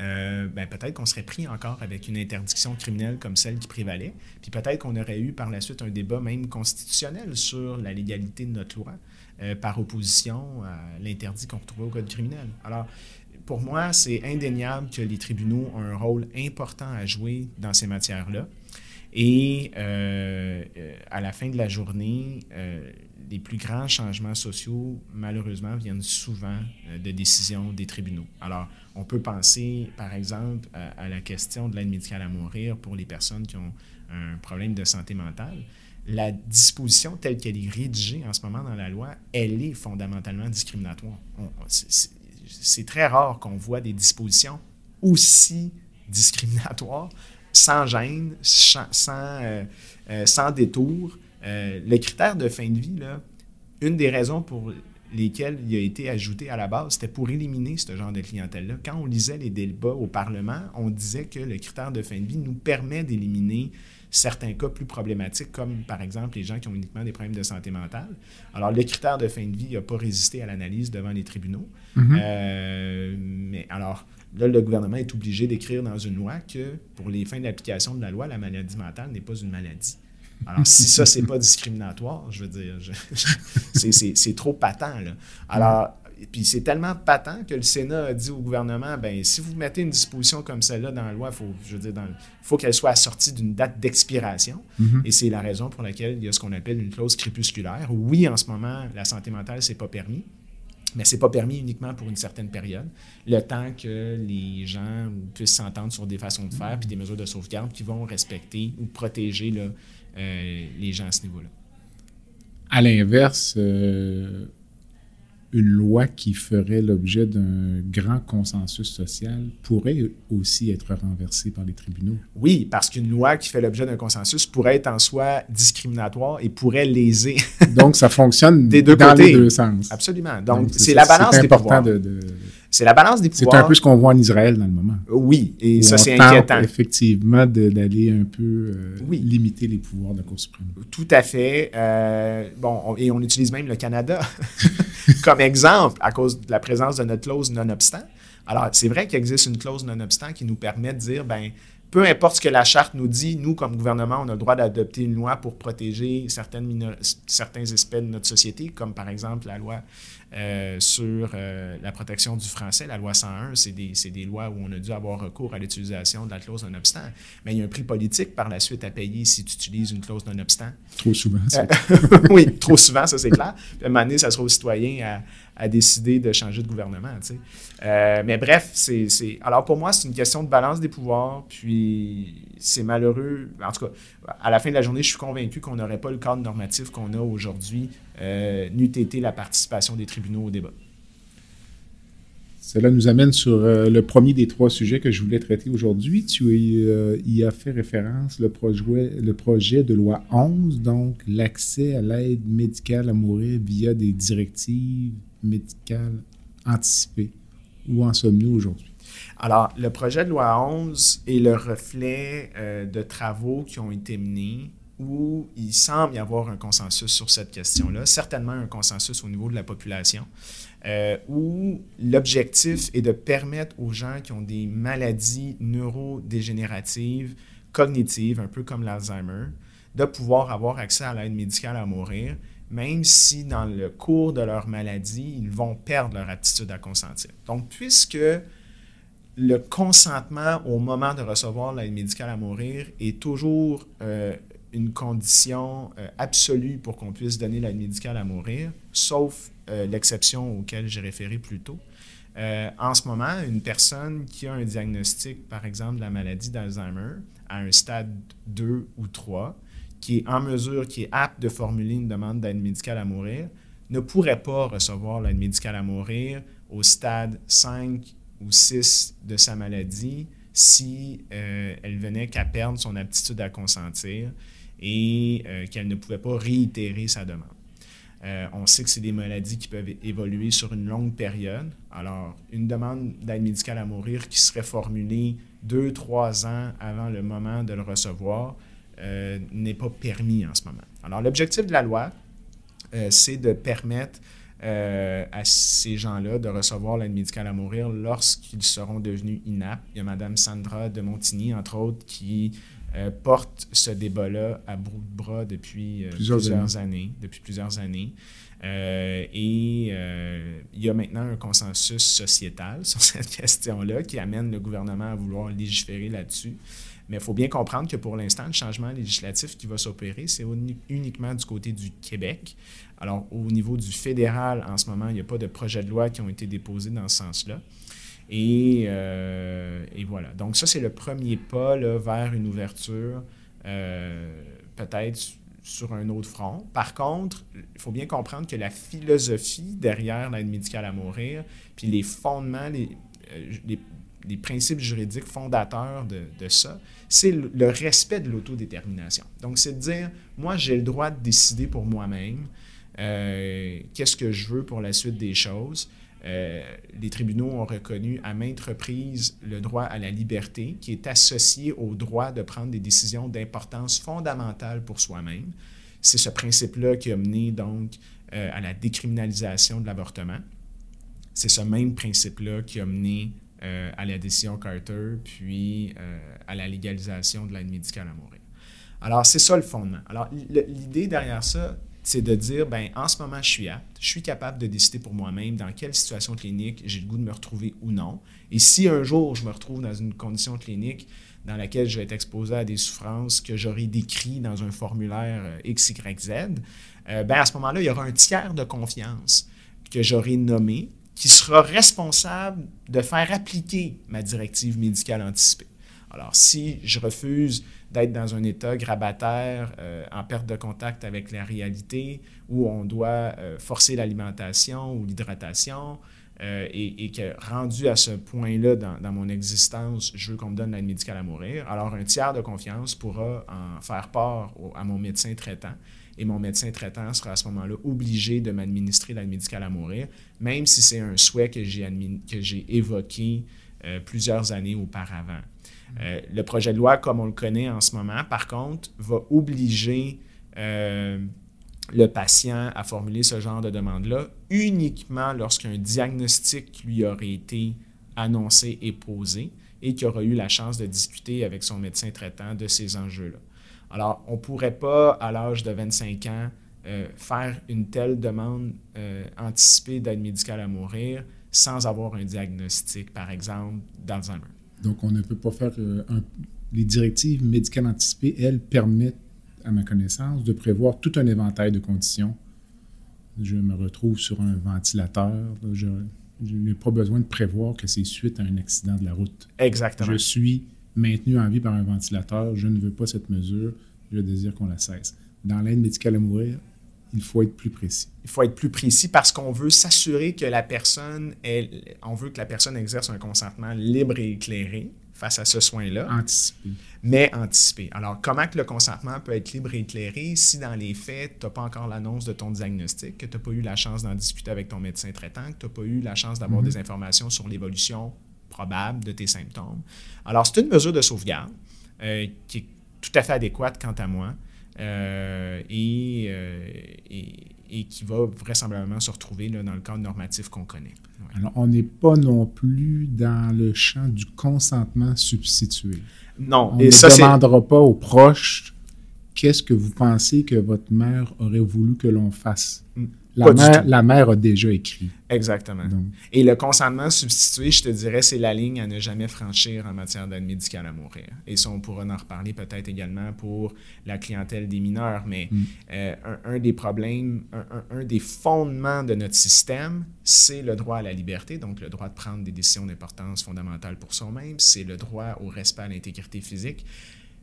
euh, ben, peut-être qu'on serait pris encore avec une interdiction criminelle comme celle qui prévalait, puis peut-être qu'on aurait eu par la suite un débat même constitutionnel sur la légalité de notre loi euh, par opposition à l'interdit qu'on retrouvait au Code criminel. Alors, pour moi, c'est indéniable que les tribunaux ont un rôle important à jouer dans ces matières-là. Et euh, à la fin de la journée, les plus grands changements sociaux, malheureusement, viennent souvent de décisions des tribunaux. Alors, on peut penser, par exemple, à, la question de l'aide médicale à mourir pour les personnes qui ont un problème de santé mentale. La disposition telle qu'elle est rédigée en ce moment dans la loi, elle est fondamentalement discriminatoire. C'est très rare qu'on voit des dispositions aussi discriminatoires, sans gêne, sans, euh, euh, sans détour, euh, le critère de fin de vie, là, une des raisons pour lesquelles il a été ajouté à la base, c'était pour éliminer ce genre de clientèle-là. Quand on lisait les débats au Parlement, on disait que le critère de fin de vie nous permet d'éliminer certains cas plus problématiques, comme par exemple les gens qui ont uniquement des problèmes de santé mentale. Alors, le critère de fin de vie n'a pas résisté à l'analyse devant les tribunaux. Mm-hmm. Euh, mais alors, là, le gouvernement est obligé d'écrire dans une loi que pour les fins d'application de la loi, la maladie mentale n'est pas une maladie. Alors, si ça, c'est pas discriminatoire, je veux dire, [LAUGHS] c'est trop patent. Là. Alors, puis c'est tellement patent que le Sénat a dit au gouvernement, ben si vous mettez une disposition comme celle-là dans la loi, faut, je veux dire, faut qu'elle soit assortie d'une date d'expiration. Mm-hmm. Et c'est la raison pour laquelle il y a ce qu'on appelle une clause crépusculaire. Oui, en ce moment, la santé mentale, c'est pas permis. Mais ce n'est pas permis uniquement pour une certaine période, le temps que les gens puissent s'entendre sur des façons de faire puis des mesures de sauvegarde qui vont respecter ou protéger euh, les gens à ce niveau-là. À l'inverse, euh, une loi qui ferait l'objet d'un grand consensus social pourrait aussi être renversée par les tribunaux? Oui, parce qu'une loi qui fait l'objet d'un consensus pourrait être en soi discriminatoire et pourrait léser. [LAUGHS] Donc, ça fonctionne des deux dans les deux sens. Absolument. Donc, c'est la balance des pouvoirs. De, de c'est la balance des pouvoirs. C'est un peu ce qu'on voit en Israël dans le moment. Oui, et ça, c'est inquiétant. effectivement d'aller un peu euh, limiter les pouvoirs de la Cour suprême. Tout à fait. Euh, bon, et on utilise même le Canada [LAUGHS] comme exemple à cause de la présence de notre clause non-obstant. Alors, c'est vrai qu'il existe une clause non-obstant qui nous permet de dire, ben peu importe ce que la charte nous dit, nous, comme gouvernement, on a le droit d'adopter une loi pour protéger certains aspects de notre société, comme par exemple la loi sur euh, la protection du français. La loi 101, c'est des, des, lois où on a dû avoir recours à l'utilisation de la clause non-obstant. Mais il y a un prix politique par la suite à payer si tu utilises une clause non-obstant. Trop souvent, ça. [LAUGHS] oui, trop souvent, ça c'est clair. Puis à un moment donné, ça sera aux citoyens à, à décider de changer de gouvernement. Euh, mais bref, c'est, alors pour moi, c'est une question de balance des pouvoirs. Puis c'est malheureux. En tout cas, à la fin de la journée, je suis convaincu qu'on n'aurait pas le cadre normatif qu'on a aujourd'hui, euh, n'eût été la participation des tribunaux au débat. Cela nous amène sur euh, le premier des trois sujets que je voulais traiter aujourd'hui. Tu euh, y as fait référence, le projet, le projet de loi 11, donc l'accès à l'aide médicale à mourir via des directives médicales anticipées. Où en sommes-nous aujourd'hui? Alors, le projet de loi 11 est le reflet euh, de travaux qui ont été menés où il semble y avoir un consensus sur cette question-là, certainement un consensus au niveau de la population, euh, où l'objectif est de permettre aux gens qui ont des maladies neurodégénératives, cognitives, un peu comme l'Alzheimer, de pouvoir avoir accès à l'aide médicale à mourir, même si dans le cours de leur maladie, ils vont perdre leur aptitude à consentir. Donc, puisque le consentement au moment de recevoir l'aide médicale à mourir est toujours euh, une condition euh, absolue pour qu'on puisse donner l'aide médicale à mourir, sauf euh, l'exception auquel j'ai référé plus tôt. en ce moment, une personne qui a un diagnostic, par exemple, de la maladie d'Alzheimer, à un stade 2 ou 3, qui est en mesure, qui est apte de formuler une demande d'aide médicale à mourir, ne pourrait pas recevoir l'aide médicale à mourir au stade 5 ou 6 de sa maladie si euh, elle venait qu'à perdre son aptitude à consentir et euh, qu'elle ne pouvait pas réitérer sa demande. Euh, on sait que c'est des maladies qui peuvent évoluer sur une longue période. Alors, une demande d'aide médicale à mourir qui serait formulée deux, trois ans avant le moment de le recevoir n'est pas permis en ce moment. Alors, l'objectif de la loi, c'est de permettre euh, à ces gens-là de recevoir l'aide médicale à mourir lorsqu'ils seront devenus inaptes. Il y a Mme Sandra de Montigny, entre autres, qui euh, porte ce débat-là à bout de bras depuis euh, plusieurs, années. Depuis plusieurs années. et il y a maintenant un consensus sociétal [LAUGHS] sur cette question-là qui amène le gouvernement à vouloir légiférer là-dessus. Mais il faut bien comprendre que pour l'instant, le changement législatif qui va s'opérer, c'est uniquement du côté du Québec. Alors, au niveau du fédéral, en ce moment, il n'y a pas de projet de loi qui ont été déposés dans ce sens-là. Et, euh, voilà. Donc, ça, c'est le premier pas vers une ouverture, euh, peut-être sur un autre front. Par contre, il faut bien comprendre que la philosophie derrière l'aide médicale à mourir, puis les fondements, les, euh, principes juridiques fondateurs de, ça, c'est le, respect de l'autodétermination. Donc, c'est de dire, moi, j'ai le droit de décider pour moi-même qu'est-ce que je veux pour la suite des choses? Euh, les tribunaux ont reconnu à maintes reprises le droit à la liberté qui est associé au droit de prendre des décisions d'importance fondamentale pour soi-même. C'est ce principe-là qui a mené donc euh, à la décriminalisation de l'avortement. C'est ce même principe-là qui a mené euh, à la décision Carter, puis euh, à la légalisation de l'aide médicale à mourir. Alors, c'est ça le fondement. Alors, l'idée derrière ça, c'est de dire, ben en ce moment, je suis apte, je suis capable de décider pour moi-même dans quelle situation clinique j'ai le goût de me retrouver ou non. Et si un jour je me retrouve dans une condition clinique dans laquelle je vais être exposé à des souffrances que j'aurai décrites dans un formulaire euh, XYZ, ben à ce moment-là, il y aura un tiers de confiance que j'aurai nommé qui sera responsable de faire appliquer ma directive médicale anticipée. Alors, si je refuse d'être dans un état grabataire, euh, en perte de contact avec la réalité, où on doit euh, forcer l'alimentation ou l'hydratation, euh, et, que rendu à ce point-là dans, mon existence, je veux qu'on me donne l'aide médicale à mourir, alors un tiers de confiance pourra en faire part à mon médecin traitant et mon médecin traitant sera à ce moment-là obligé de m'administrer l'aide médicale à mourir, même si c'est un souhait que j'ai évoqué plusieurs années auparavant. Euh, le projet de loi, comme on le connaît en ce moment, par contre, va obliger euh, le patient à formuler ce genre de demande-là uniquement lorsqu'un diagnostic lui aurait été annoncé et posé et qu'il aura eu la chance de discuter avec son médecin traitant de ces enjeux-là. Alors, on ne pourrait pas, à l'âge de 25 ans, euh, faire une telle demande anticipée d'aide médicale à mourir sans avoir un diagnostic, par exemple, d'Alzheimer. Donc, on ne peut pas faire euh, Les directives médicales anticipées, elles, permettent, à ma connaissance, de prévoir tout un éventail de conditions. Je me retrouve sur un ventilateur. Je, je n'ai pas besoin de prévoir que c'est suite à un accident de la route. Exactement. Je suis maintenu en vie par un ventilateur, je ne veux pas cette mesure, je désire qu'on la cesse. Dans l'aide médicale à mourir, il faut être plus précis. Il faut être plus précis parce qu'on veut s'assurer que la personne, on veut que la personne exerce un consentement libre et éclairé face à ce soin-là. Anticipé. Mais anticipé. Alors, comment que le consentement peut être libre et éclairé si dans les faits, tu n'as pas encore l'annonce de ton diagnostic, que tu n'as pas eu la chance d'en discuter avec ton médecin traitant, que tu n'as pas eu la chance d'avoir mhm. des informations sur l'évolution probable de tes symptômes? Alors, c'est une mesure de sauvegarde euh, qui est tout à fait adéquate quant à moi euh, euh, et, et, qui va vraisemblablement se retrouver là, dans le cadre normatif qu'on connaît. Alors, on n'est pas non plus dans le champ du consentement substitué. Non, on et ne demandera pas aux proches qu'est-ce que vous pensez que votre mère aurait voulu que l'on fasse? Mm. La mère, a déjà écrit. Exactement. Et le consentement substitué, je te dirais, c'est la ligne à ne jamais franchir en matière d'aide médicale à mourir. Et ça, on pourra en reparler peut-être également pour la clientèle des mineurs. Mais mm. euh, un, des problèmes, un, des fondements de notre système, c'est le droit à la liberté, donc le droit de prendre des décisions d'importance fondamentale pour soi-même, c'est le droit au respect à l'intégrité physique.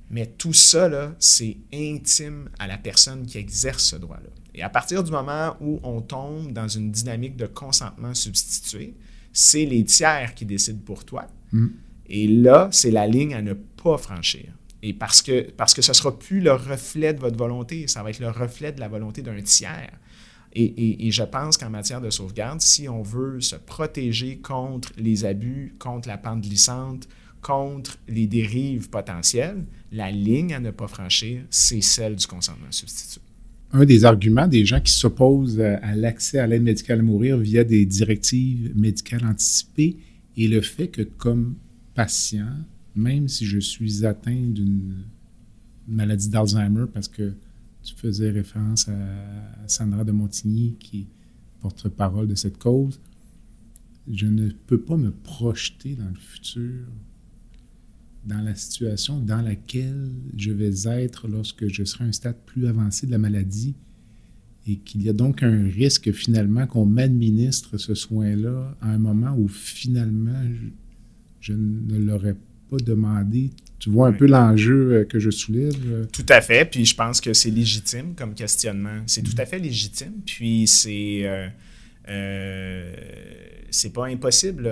Mais tout ça, c'est intime à la personne qui exerce ce droit-là. Et à partir du moment où on tombe dans une dynamique de consentement substitué, c'est les tiers qui décident pour toi. Mm. Et là, c'est la ligne à ne pas franchir. Et parce que, parce que ce ne sera plus le reflet de votre volonté, ça va être le reflet de la volonté d'un tiers. Et, et, je pense qu'en matière de sauvegarde, si on veut se protéger contre les abus, contre la pente glissante, contre les dérives potentielles, la ligne à ne pas franchir, c'est celle du consentement substitué. un des arguments des gens qui s'opposent à, l'accès à l'aide médicale à mourir via des directives médicales anticipées est le fait que comme patient, même si je suis atteint d'une maladie d'Alzheimer, parce que tu faisais référence à Sandra de Montigny, qui est porte-parole de cette cause, je ne peux pas me projeter dans le futur, dans la situation dans laquelle je vais être lorsque je serai à un stade plus avancé de la maladie et qu'il y a donc un risque finalement qu'on m'administre ce soin-là à un moment où finalement je, ne l'aurais pas demandé. Tu vois un peu l'enjeu euh, que je soulève? Euh? Tout à fait. Puis je pense que c'est légitime comme questionnement. C'est tout à fait légitime. Puis c'est. Euh, c'est pas impossible.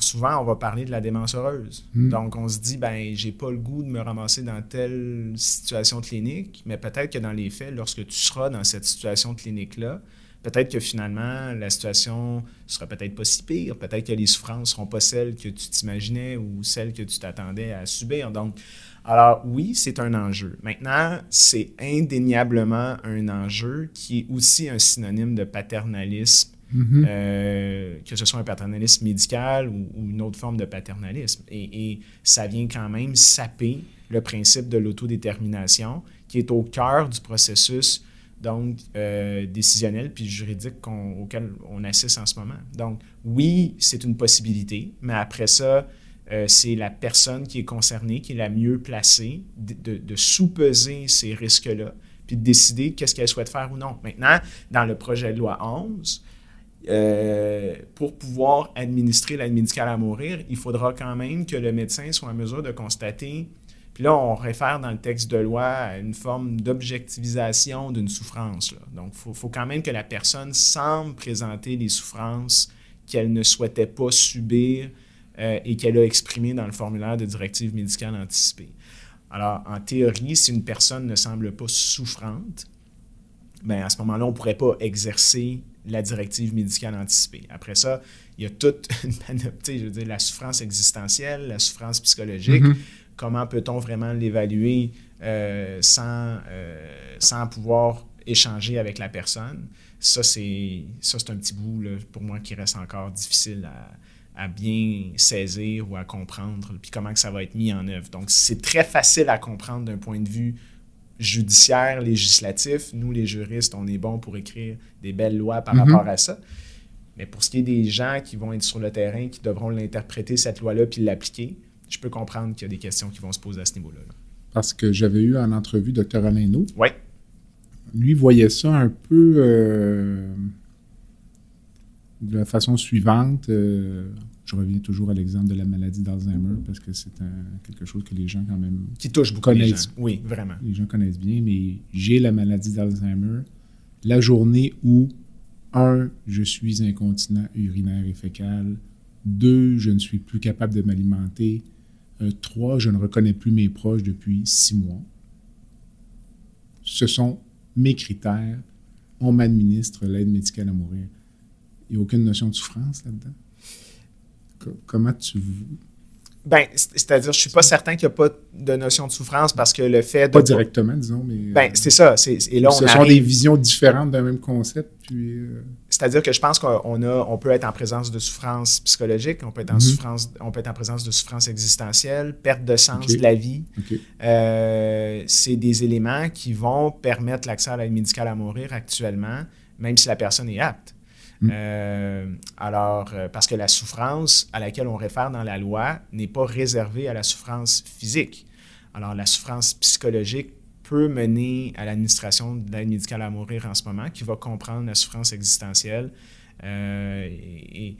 Souvent, on va parler de la démence heureuse. Hmm. Donc, on se dit, ben, j'ai pas le goût de me ramasser dans telle situation clinique, mais peut-être que dans les faits, lorsque tu seras dans cette situation clinique-là, peut-être que finalement, la situation sera peut-être pas si pire, peut-être que les souffrances seront pas celles que tu t'imaginais ou celles que tu t'attendais à subir. Donc, alors oui, c'est un enjeu. Maintenant, c'est indéniablement un enjeu qui est aussi un synonyme de paternalisme Mm-hmm. Euh, que ce soit un paternalisme médical ou, une autre forme de paternalisme. Et, ça vient quand même saper le principe de l'autodétermination qui est au cœur du processus donc euh, décisionnel puis juridique auquel on assiste en ce moment. Donc oui, c'est une possibilité, mais après ça, euh, c'est la personne qui est concernée qui est la mieux placée de, de sous-peser ces risques-là, puis de décider qu'est-ce qu'elle souhaite faire ou non. Maintenant, dans le projet de loi 11, euh, pour pouvoir administrer l'aide médicale à mourir, il faudra quand même que le médecin soit en mesure de constater, puis là, on réfère dans le texte de loi à une forme d'objectivisation d'une souffrance. Donc, il faut, quand même que la personne semble présenter les souffrances qu'elle ne souhaitait pas subir euh, et qu'elle a exprimées dans le formulaire de directive médicale anticipée. Alors, en théorie, si une personne ne semble pas souffrante, bien, à ce moment-là, on ne pourrait pas exercer la directive médicale anticipée. Après ça, il y a toute [LAUGHS] une panoplie, je veux dire, la souffrance existentielle, la souffrance psychologique. Mm-hmm. Comment peut-on vraiment l'évaluer euh, sans, euh, sans pouvoir échanger avec la personne? Ça, c'est un petit bout pour moi qui reste encore difficile à, à, bien saisir ou à comprendre, puis comment que ça va être mis en œuvre. Donc, c'est très facile à comprendre d'un point de vue judiciaire, législatif. Nous, les juristes, on est bons pour écrire des belles lois par mhm. rapport à ça. Mais pour ce qui est des gens qui vont être sur le terrain, qui devront l'interpréter, cette loi-là, puis l'appliquer, je peux comprendre qu'il y a des questions qui vont se poser à ce niveau-là. Parce que j'avais eu en entrevue Dr. Alain Oui. Lui voyait ça un peu euh, de la façon suivante. Euh, je reviens toujours à l'exemple de la maladie d'Alzheimer parce que c'est quelque chose que les gens quand même qui touche beaucoup connaissent. Les gens. Oui, vraiment. Les gens connaissent bien, mais j'ai la maladie d'Alzheimer la journée où un, je suis incontinent urinaire et fécal. Deux, je ne suis plus capable de m'alimenter. Euh, trois, je ne reconnais plus mes proches depuis six mois. Ce sont mes critères. On m'administre l'aide médicale à mourir. Il n'y a aucune notion de souffrance là-dedans comment tu ben, c'est-à-dire, je suis pas certain qu'il n'y a pas de notion de souffrance parce que le fait de... Pas directement, disons, mais... Ben, euh, c'est ça. Et là, ce sont des visions différentes d'un même concept, puis... Euh, c'est-à-dire que je pense qu'on a, on peut être en présence de souffrance psychologique, on peut être en, mhm. souffrance, on peut être en présence de souffrance existentielle, perte de sens de la vie. Euh, c'est des éléments qui vont permettre l'accès à l'aide médicale à mourir actuellement, même si la personne est apte. Mm. Euh, alors, euh, parce que la souffrance à laquelle on réfère dans la loi n'est pas réservée à la souffrance physique. Alors, la souffrance psychologique peut mener à l'administration de l'aide médicale à mourir en ce moment, qui va comprendre la souffrance existentielle. Euh, et,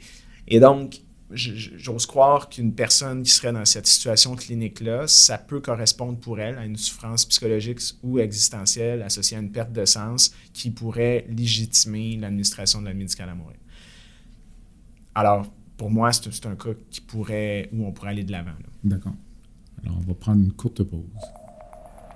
et, donc, j'ose croire qu'une personne qui serait dans cette situation clinique-là, ça peut correspondre pour elle à une souffrance psychologique ou existentielle associée à une perte de sens qui pourrait légitimer l'administration de la médicale à mourir. Alors, pour moi, c'est un cas qui pourrait, où on pourrait aller de l'avant. D'accord. Alors, on va prendre une courte pause.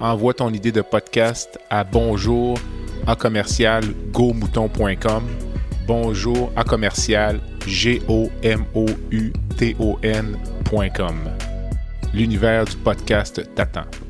Envoie ton idée de podcast à bonjour à commercial bonjour à commercial g. L'univers du podcast t'attend.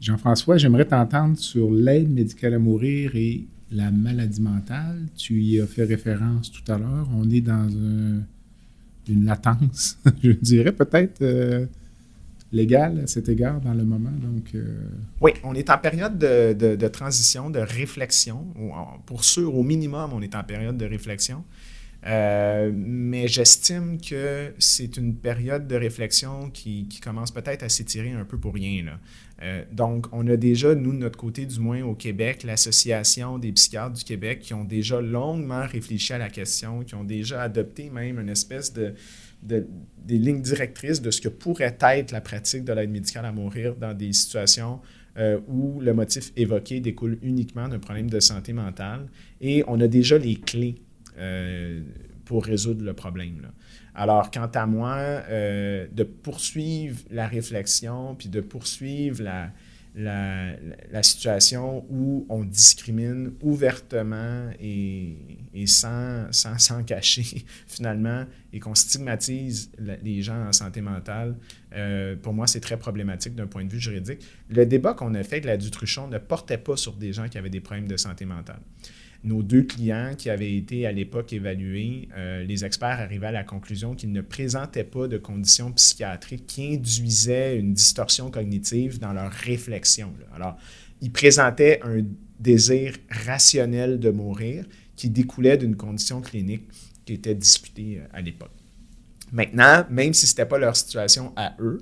Jean-François, j'aimerais t'entendre sur l'aide médicale à mourir et la maladie mentale. Tu y as fait référence tout à l'heure. On est dans une latence, [LAUGHS] je dirais peut-être euh, légale à cet égard dans le moment. Donc, euh, Oui, on est en période de, transition, de réflexion. Pour sûr, au minimum, on est en période de réflexion. Euh, mais j'estime que c'est une période de réflexion qui, commence peut-être à s'étirer un peu pour rien. Là. Euh, donc, on a déjà, nous, de notre côté, du moins au Québec, l'Association des psychiatres du Québec qui ont déjà longuement réfléchi à la question, qui ont déjà adopté même une espèce de, des lignes directrices de ce que pourrait être la pratique de l'aide médicale à mourir dans des situations euh, où le motif évoqué découle uniquement d'un problème de santé mentale. Et on a déjà les clés euh, pour résoudre le problème. Alors, quant à moi, euh, de poursuivre la réflexion, puis de poursuivre la, la, situation où on discrimine ouvertement et, sans, sans, sans, cacher, [LAUGHS] finalement, et qu'on stigmatise les gens en santé mentale, euh, pour moi, c'est très problématique d'un point de vue juridique. Le débat qu'on a fait avec la Dutruchon ne portait pas sur des gens qui avaient des problèmes de santé mentale nos deux clients qui avaient été à l'époque évalués, euh, les experts arrivaient à la conclusion qu'ils ne présentaient pas de conditions psychiatriques qui induisaient une distorsion cognitive dans leur réflexion. Alors, ils présentaient un désir rationnel de mourir qui découlait d'une condition clinique qui était discutée euh, à l'époque. Maintenant, même si ce n'était pas leur situation à eux,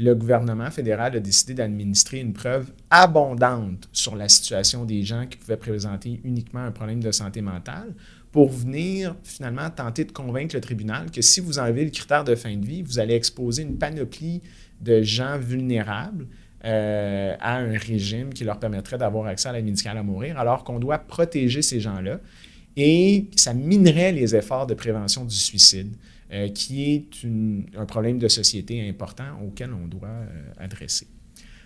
le gouvernement fédéral a décidé d'administrer une preuve abondante sur la situation des gens qui pouvaient présenter uniquement un problème de santé mentale pour venir finalement tenter de convaincre le tribunal que si vous enlevez le critère de fin de vie, vous allez exposer une panoplie de gens vulnérables euh, à un régime qui leur permettrait d'avoir accès à l'aide médicale à mourir, alors qu'on doit protéger ces gens-là. Et ça minerait les efforts de prévention du suicide. Euh, qui est un problème de société important auquel on doit euh, adresser.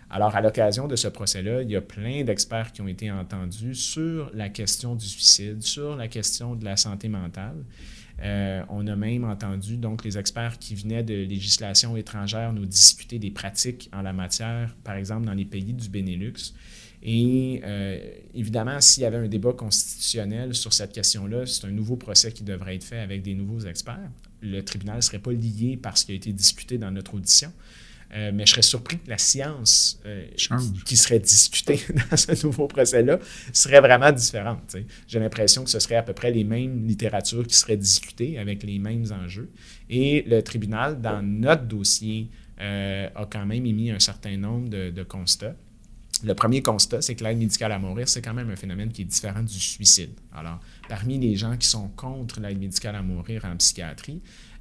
Alors, à l'occasion de ce procès-là, il y a plein d'experts qui ont été entendus sur la question du suicide, sur la question de la santé mentale. Euh, on a même entendu donc les experts qui venaient de législation étrangère nous discuter des pratiques en la matière, par exemple dans les pays du Benelux. Et évidemment, s'il y avait un débat constitutionnel sur cette question-là, c'est un nouveau procès qui devrait être fait avec des nouveaux experts le tribunal ne serait pas lié par ce qui a été discuté dans notre audition. Euh, mais je serais surpris que la science euh, qui serait discutée [LAUGHS] dans ce nouveau procès-là serait vraiment différente. J'ai l'impression que ce serait à peu près les mêmes littératures qui seraient discutées avec les mêmes enjeux. Et le tribunal, dans notre dossier, euh, a quand même émis un certain nombre de, constats. Le premier constat, c'est que l'aide médicale à mourir, c'est quand même un phénomène qui est différent du suicide. Alors, parmi les gens qui sont contre l'aide médicale à mourir en psychiatrie,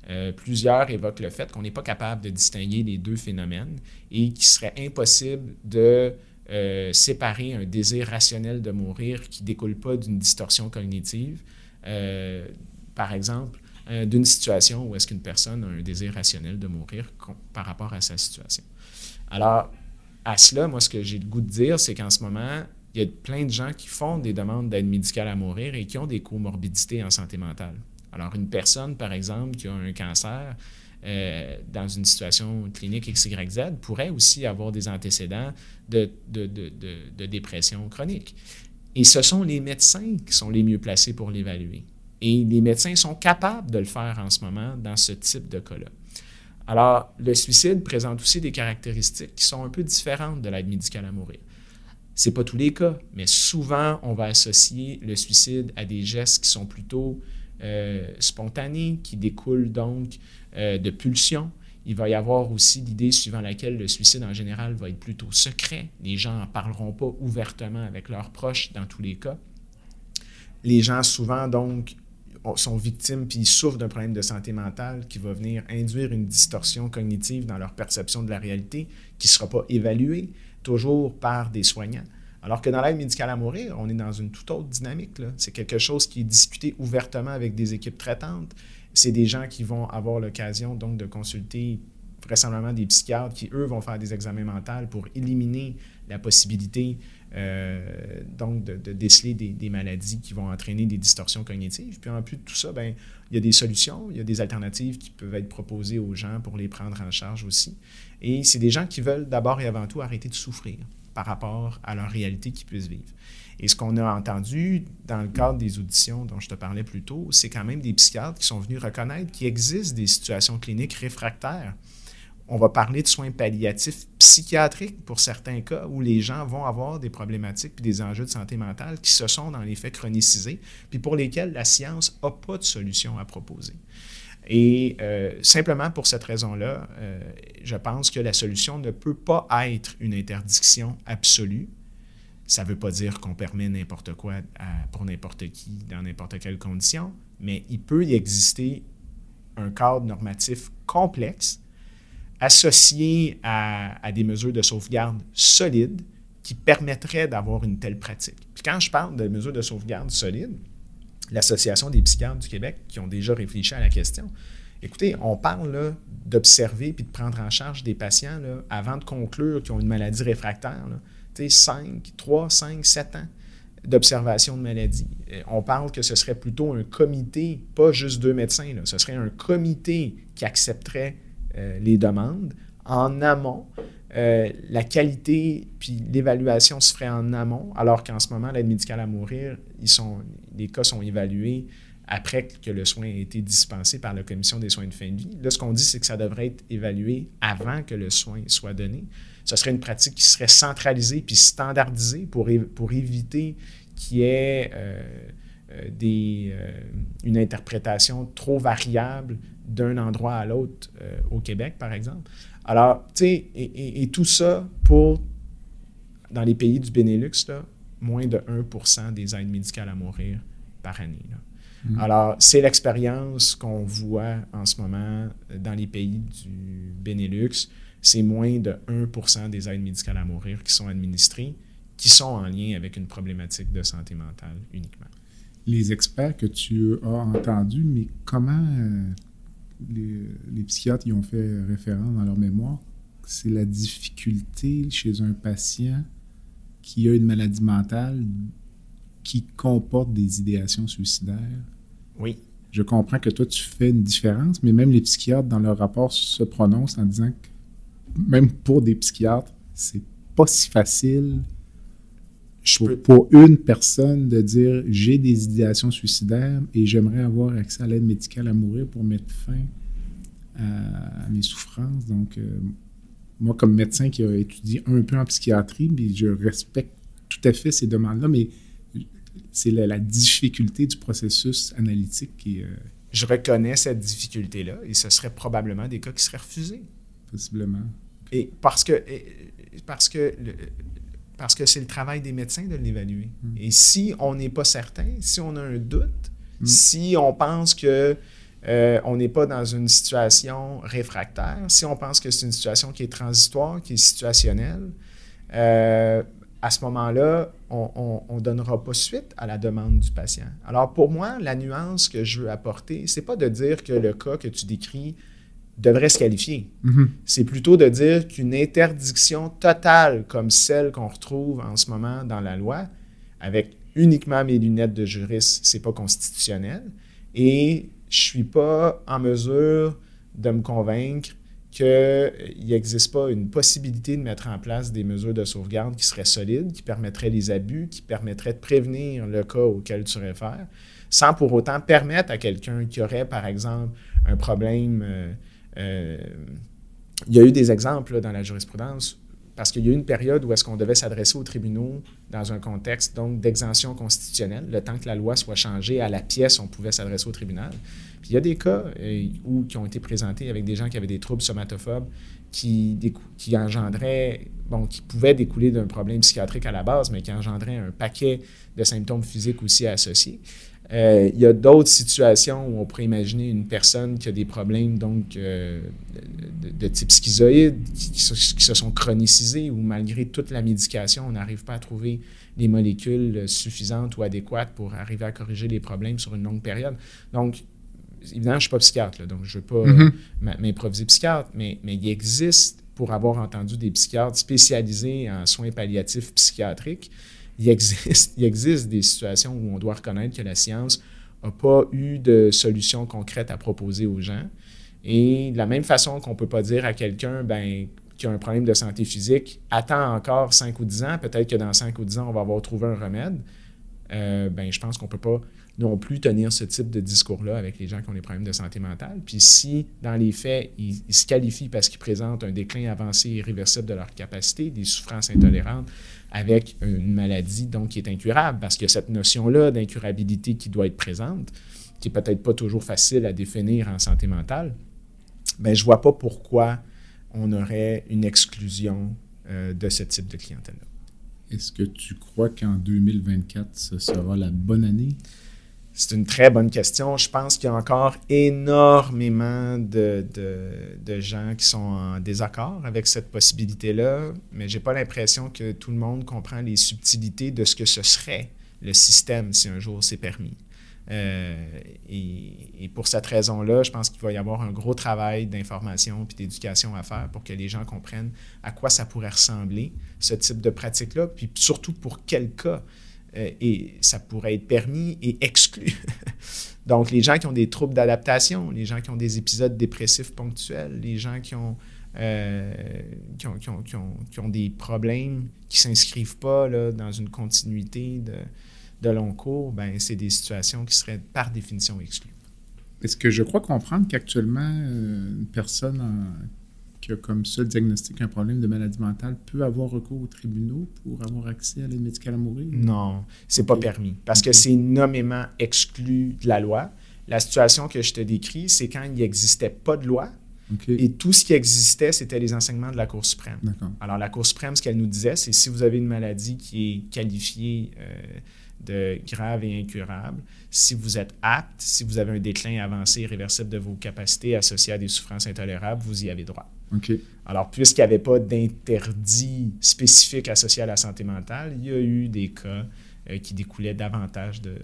euh, plusieurs évoquent le fait qu'on n'est pas capable de distinguer les deux phénomènes et qu'il serait impossible de euh, séparer un désir rationnel de mourir qui ne découle pas d'une distorsion cognitive, euh, par exemple, d'une situation où est-ce qu'une personne a un désir rationnel de mourir par rapport à sa situation. Alors, à cela, moi, ce que j'ai le goût de dire, c'est qu'en ce moment, il y a plein de gens qui font des demandes d'aide médicale à mourir et qui ont des comorbidités en santé mentale. Alors, une personne, par exemple, qui a un cancer, euh, dans une situation clinique XYZ pourrait aussi avoir des antécédents de, de, dépression chronique. Et ce sont les médecins qui sont les mieux placés pour l'évaluer. Et les médecins sont capables de le faire en ce moment dans ce type de cas-là. Alors, le suicide présente aussi des caractéristiques qui sont un peu différentes de l'aide médicale à mourir. Ce n'est pas tous les cas, mais souvent, on va associer le suicide à des gestes qui sont plutôt euh, spontanés, qui découlent donc euh, de pulsions. Il va y avoir aussi l'idée suivant laquelle le suicide en général va être plutôt secret. Les gens n'en parleront pas ouvertement avec leurs proches dans tous les cas. Les gens souvent donc sont victimes puis souffrent d'un problème de santé mentale qui va venir induire une distorsion cognitive dans leur perception de la réalité qui ne sera pas évaluée toujours par des soignants. Alors que dans l'aide médicale à mourir, on est dans une toute autre dynamique. C'est quelque chose qui est discuté ouvertement avec des équipes traitantes. C'est des gens qui vont avoir l'occasion donc de consulter vraisemblablement des psychiatres qui, eux, vont faire des examens mentaux pour éliminer la possibilité euh, donc de, déceler des, maladies qui vont entraîner des distorsions cognitives. Puis en plus de tout ça, ben, il y a des solutions, il y a des alternatives qui peuvent être proposées aux gens pour les prendre en charge aussi. Et c'est des gens qui veulent d'abord et avant tout arrêter de souffrir par rapport à leur réalité qu'ils puissent vivre. Et ce qu'on a entendu dans le cadre des auditions dont je te parlais plus tôt, c'est quand même des psychiatres qui sont venus reconnaître qu'il existe des situations cliniques réfractaires on va parler de soins palliatifs psychiatriques pour certains cas où les gens vont avoir des problématiques et des enjeux de santé mentale qui se sont dans les faits chronicisés, puis pour lesquels la science n'a pas de solution à proposer. Et euh, simplement pour cette raison-là, euh, je pense que la solution ne peut pas être une interdiction absolue. Ça ne veut pas dire qu'on permet n'importe quoi pour n'importe qui dans n'importe quelle condition, mais il peut y exister un cadre normatif complexe associé à, des mesures de sauvegarde solides qui permettraient d'avoir une telle pratique. Puis quand je parle de mesures de sauvegarde solides, l'Association des psychiatres du Québec, qui ont déjà réfléchi à la question, écoutez, on parle d'observer puis de prendre en charge des patients avant de conclure qu'ils ont une maladie réfractaire. Là, 5, 3, 5, 7 ans d'observation de maladie. On parle que ce serait plutôt un comité, pas juste deux médecins, ce serait un comité qui accepterait euh, les demandes en amont. Euh, la qualité puis l'évaluation se ferait en amont, alors qu'en ce moment, l'aide médicale à mourir, ils sont, les cas sont évalués après que le soin ait été dispensé par la Commission des soins de fin de vie. Là, ce qu'on dit, c'est que ça devrait être évalué avant que le soin soit donné. Ce serait une pratique qui serait centralisée puis standardisée pour, pour éviter qu'il y ait euh, des, une interprétation trop variable d'un endroit à l'autre euh, au Québec, par exemple. Alors, tu sais, et, tout ça pour, dans les pays du Benelux, là, moins de 1% des aides médicales à mourir par année. Mm. Alors, c'est l'expérience qu'on voit en ce moment dans les pays du Benelux. C'est moins de 1 des aides médicales à mourir qui sont administrées, qui sont en lien avec une problématique de santé mentale uniquement. Les experts que tu as entendus, mais comment les, psychiatres y ont fait référence dans leur mémoire, c'est la difficulté chez un patient qui a une maladie mentale qui comporte des idéations suicidaires. Oui. Je comprends que toi, tu fais une différence, mais même les psychiatres, dans leur rapport, se prononcent en disant que même pour des psychiatres, c'est pas si facile pour, pour, une personne de dire j'ai des idéations suicidaires et j'aimerais avoir accès à l'aide médicale à mourir pour mettre fin à, mes souffrances. Donc, euh, moi, comme médecin qui a étudié un peu en psychiatrie, je respecte tout à fait ces demandes-là, mais c'est la, difficulté du processus analytique qui. Euh, je reconnais cette difficulté-là et ce serait probablement des cas qui seraient refusés. Possiblement. Et parce que, parce que parce que c'est le travail des médecins de l'évaluer. Mm. Et si on n'est pas certain, si on a un doute, mm. si on pense que euh, on n'est pas dans une situation réfractaire, si on pense que c'est une situation qui est transitoire, qui est situationnelle, euh, à ce moment-là, on ne donnera pas suite à la demande du patient. Alors pour moi, la nuance que je veux apporter, c'est pas de dire que le cas que tu décris devrait se qualifier. Mm-hmm. C'est plutôt de dire qu'une interdiction totale comme celle qu'on retrouve en ce moment dans la loi, avec uniquement mes lunettes de juriste, c'est pas constitutionnel. Et je ne suis pas en mesure de me convaincre qu'il n'existe pas une possibilité de mettre en place des mesures de sauvegarde qui seraient solides, qui permettraient les abus, qui permettraient de prévenir le cas auquel tu réfères, sans pour autant permettre à quelqu'un qui aurait, par exemple, un problème... Euh, il y a eu des exemples dans la jurisprudence parce qu'il y a eu une période où est-ce qu'on devait s'adresser aux tribunaux dans un contexte donc d'exemption constitutionnelle. Le temps que la loi soit changée à la pièce, on pouvait s'adresser au tribunal. Puis il y a des cas euh, où, qui ont été présentés avec des gens qui avaient des troubles somatophobes qui, qui engendraient, bon, qui pouvaient découler d'un problème psychiatrique à la base, mais qui engendraient un paquet de symptômes physiques aussi associés. Euh, il y a d'autres situations où on pourrait imaginer une personne qui a des problèmes donc euh, de, type schizoïde, qui, se sont chronicisés, ou malgré toute la médication, on n'arrive pas à trouver les molécules suffisantes ou adéquates pour arriver à corriger les problèmes sur une longue période. Donc, évidemment, je ne suis pas psychiatre, donc je ne veux pas mm-hmm. m'improviser psychiatre, mais, mais il existe, pour avoir entendu des psychiatres spécialisés en soins palliatifs psychiatriques, [LAUGHS] il existe, des situations où on doit reconnaître que la science n'a pas eu de solution concrète à proposer aux gens. Et de la même façon qu'on ne peut pas dire à quelqu'un ben, qui a un problème de santé physique, attends encore 5 ou 10 ans, peut-être que dans 5 ou 10 ans, on va avoir trouvé un remède, euh, ben, je pense qu'on ne peut pas non plus tenir ce type de discours-là avec les gens qui ont des problèmes de santé mentale. Puis si, dans les faits, ils, ils se qualifient parce qu'ils présentent un déclin avancé irréversible de leur capacité, des souffrances intolérantes, avec une maladie donc qui est incurable, parce que cette notion-là d'incurabilité qui doit être présente, qui n'est peut-être pas toujours facile à définir en santé mentale, ben, je vois pas pourquoi on aurait une exclusion euh, de ce type de clientèle-là. Est-ce que tu crois qu'en 2024, ce sera la bonne année? C'est une très bonne question. Je pense qu'il y a encore énormément de, gens qui sont en désaccord avec cette possibilité-là, mais je n'ai pas l'impression que tout le monde comprend les subtilités de ce que ce serait le système si un jour c'est permis. Euh, et, pour cette raison-là, je pense qu'il va y avoir un gros travail d'information et d'éducation à faire pour que les gens comprennent à quoi ça pourrait ressembler, ce type de pratique-là, puis surtout pour quel cas. Euh, et ça pourrait être permis et exclu. [LAUGHS] Donc, les gens qui ont des troubles d'adaptation, les gens qui ont des épisodes dépressifs ponctuels, les gens qui ont, euh, qui, ont, qui, ont, qui, ont, des problèmes qui ne s'inscrivent pas là, dans une continuité de, de long cours, ben, c'est des situations qui seraient par définition exclues. Est-ce que je crois comprendre qu'actuellement, euh, une personne qui a comme seul diagnostic un problème de maladie mentale peut avoir recours aux tribunaux pour avoir accès à l'aide médicale à mourir? Non, c'est pas permis parce que c'est nommément exclu de la loi. La situation que je te décris, c'est quand il n'existait pas de loi et tout ce qui existait, c'était les enseignements de la Cour suprême. Alors, la Cour suprême, ce qu'elle nous disait, c'est si vous avez une maladie qui est qualifiée euh, de grave et incurable, si vous êtes apte, si vous avez un déclin avancé irréversible de vos capacités associées à des souffrances intolérables, vous y avez droit. Alors, puisqu'il n'y avait pas d'interdit spécifique associé à la santé mentale, il y a eu des cas euh, qui découlaient davantage de,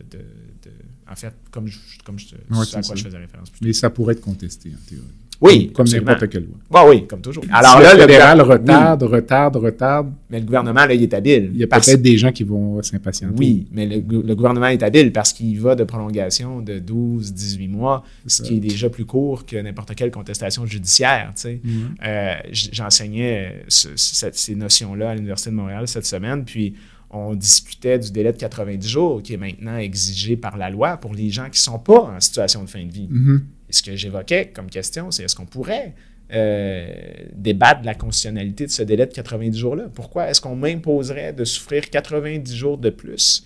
En fait, comme je, comme je, à quoi je faisais référence. Mais ça pourrait être contesté, en théorie. Oui, comme n'importe quelle loi. Bah oui, comme toujours. Alors là, le fédéral retarde, retarde, retarde. Mais le gouvernement, là, il est habile. Il y a peut-être des gens qui vont s'impatienter. Oui, mais le, gouvernement est habile parce qu'il va de prolongation de 12, 18 mois, ce qui est déjà plus court que n'importe quelle contestation judiciaire. Tu sais. Euh, j'enseignais ces notions-là à l'Université de Montréal cette semaine, puis on discutait du délai de 90 jours qui est maintenant exigé par la loi pour les gens qui ne sont pas en situation de fin de vie. Mm-hmm. Et ce que j'évoquais comme question, c'est est-ce qu'on pourrait euh, débattre de la constitutionnalité de ce délai de 90 jours-là? Pourquoi est-ce qu'on m'imposerait de souffrir 90 jours de plus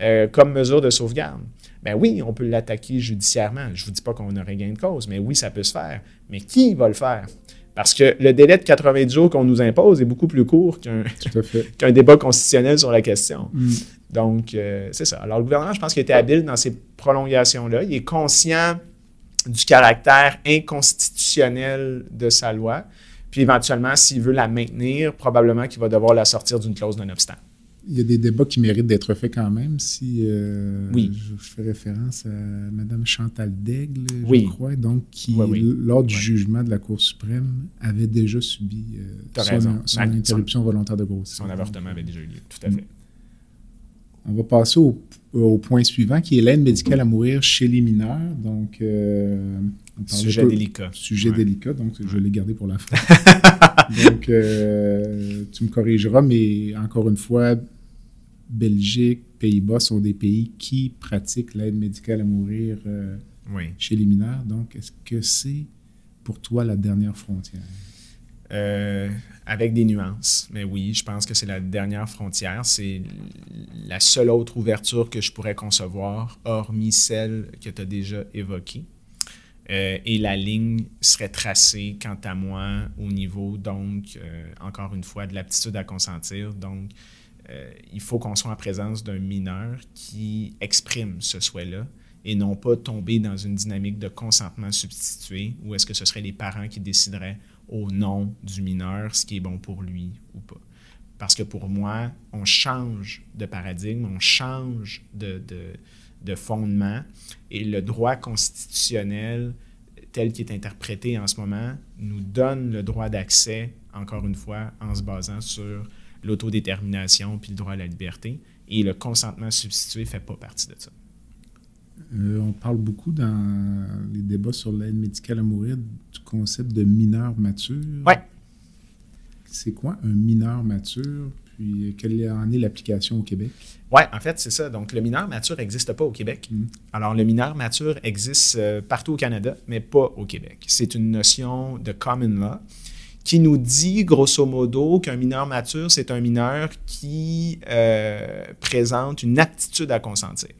euh, comme mesure de sauvegarde? Ben oui, on peut l'attaquer judiciairement. Je ne vous dis pas qu'on aurait gain de cause, mais oui, ça peut se faire. Mais qui va le faire? Parce que le délai de 90 jours qu'on nous impose est beaucoup plus court [LAUGHS] qu'un débat constitutionnel sur la question. Mm. Donc, euh, c'est ça. Alors, le gouvernement, je pense qu'il était habile dans ces prolongations-là. Il est conscient du caractère inconstitutionnel de sa loi. Puis éventuellement, s'il veut la maintenir, probablement qu'il va devoir la sortir d'une clause non-obstant. Il y a des débats qui méritent d'être faits quand même. Si euh, oui. je, fais référence à Mme Chantal Daigle, je crois, donc qui, lors du jugement de la Cour suprême, avait déjà subi euh, son, interruption volontaire de grossesse. Son avortement avait déjà eu lieu, tout à fait. On va passer au, point suivant, qui est l'aide médicale à mourir chez les mineurs. Donc, euh, sujet délicat. Sujet délicat, donc je l'ai gardé pour la fin. [LAUGHS] donc, euh, tu me corrigeras, mais encore une fois, Belgique, Pays-Bas sont des pays qui pratiquent l'aide médicale à mourir euh, chez les mineurs. Donc, est-ce que c'est pour toi la dernière frontière? Euh, avec des nuances. Mais oui, je pense que c'est la dernière frontière. C'est la seule autre ouverture que je pourrais concevoir, hormis celle que tu as déjà évoquée. Euh, et la ligne serait tracée, quant à moi, au niveau, donc, euh, encore une fois, de l'aptitude à consentir. Donc, il faut qu'on soit en présence d'un mineur qui exprime ce souhait-là et non pas tomber dans une dynamique de consentement substitué où est-ce que ce seraient les parents qui décideraient au nom du mineur ce qui est bon pour lui ou pas. Parce que pour moi, on change de paradigme, on change de, de, fondement et le droit constitutionnel tel qu'il est interprété en ce moment nous donne le droit d'accès, encore une fois, en se basant sur l'autodétermination puis le droit à la liberté. Et le consentement substitué ne fait pas partie de ça. Euh, on parle beaucoup dans les débats sur l'aide médicale à mourir du concept de mineur mature. Oui. C'est quoi un mineur mature? Puis quelle en est l'application au Québec? Oui, en fait, c'est ça. Donc, le mineur mature n'existe pas au Québec. Mm. Alors, le mineur mature existe euh, partout au Canada, mais pas au Québec. C'est une notion de common law qui nous dit, grosso modo, qu'un mineur mature, c'est un mineur qui euh, présente une aptitude à consentir.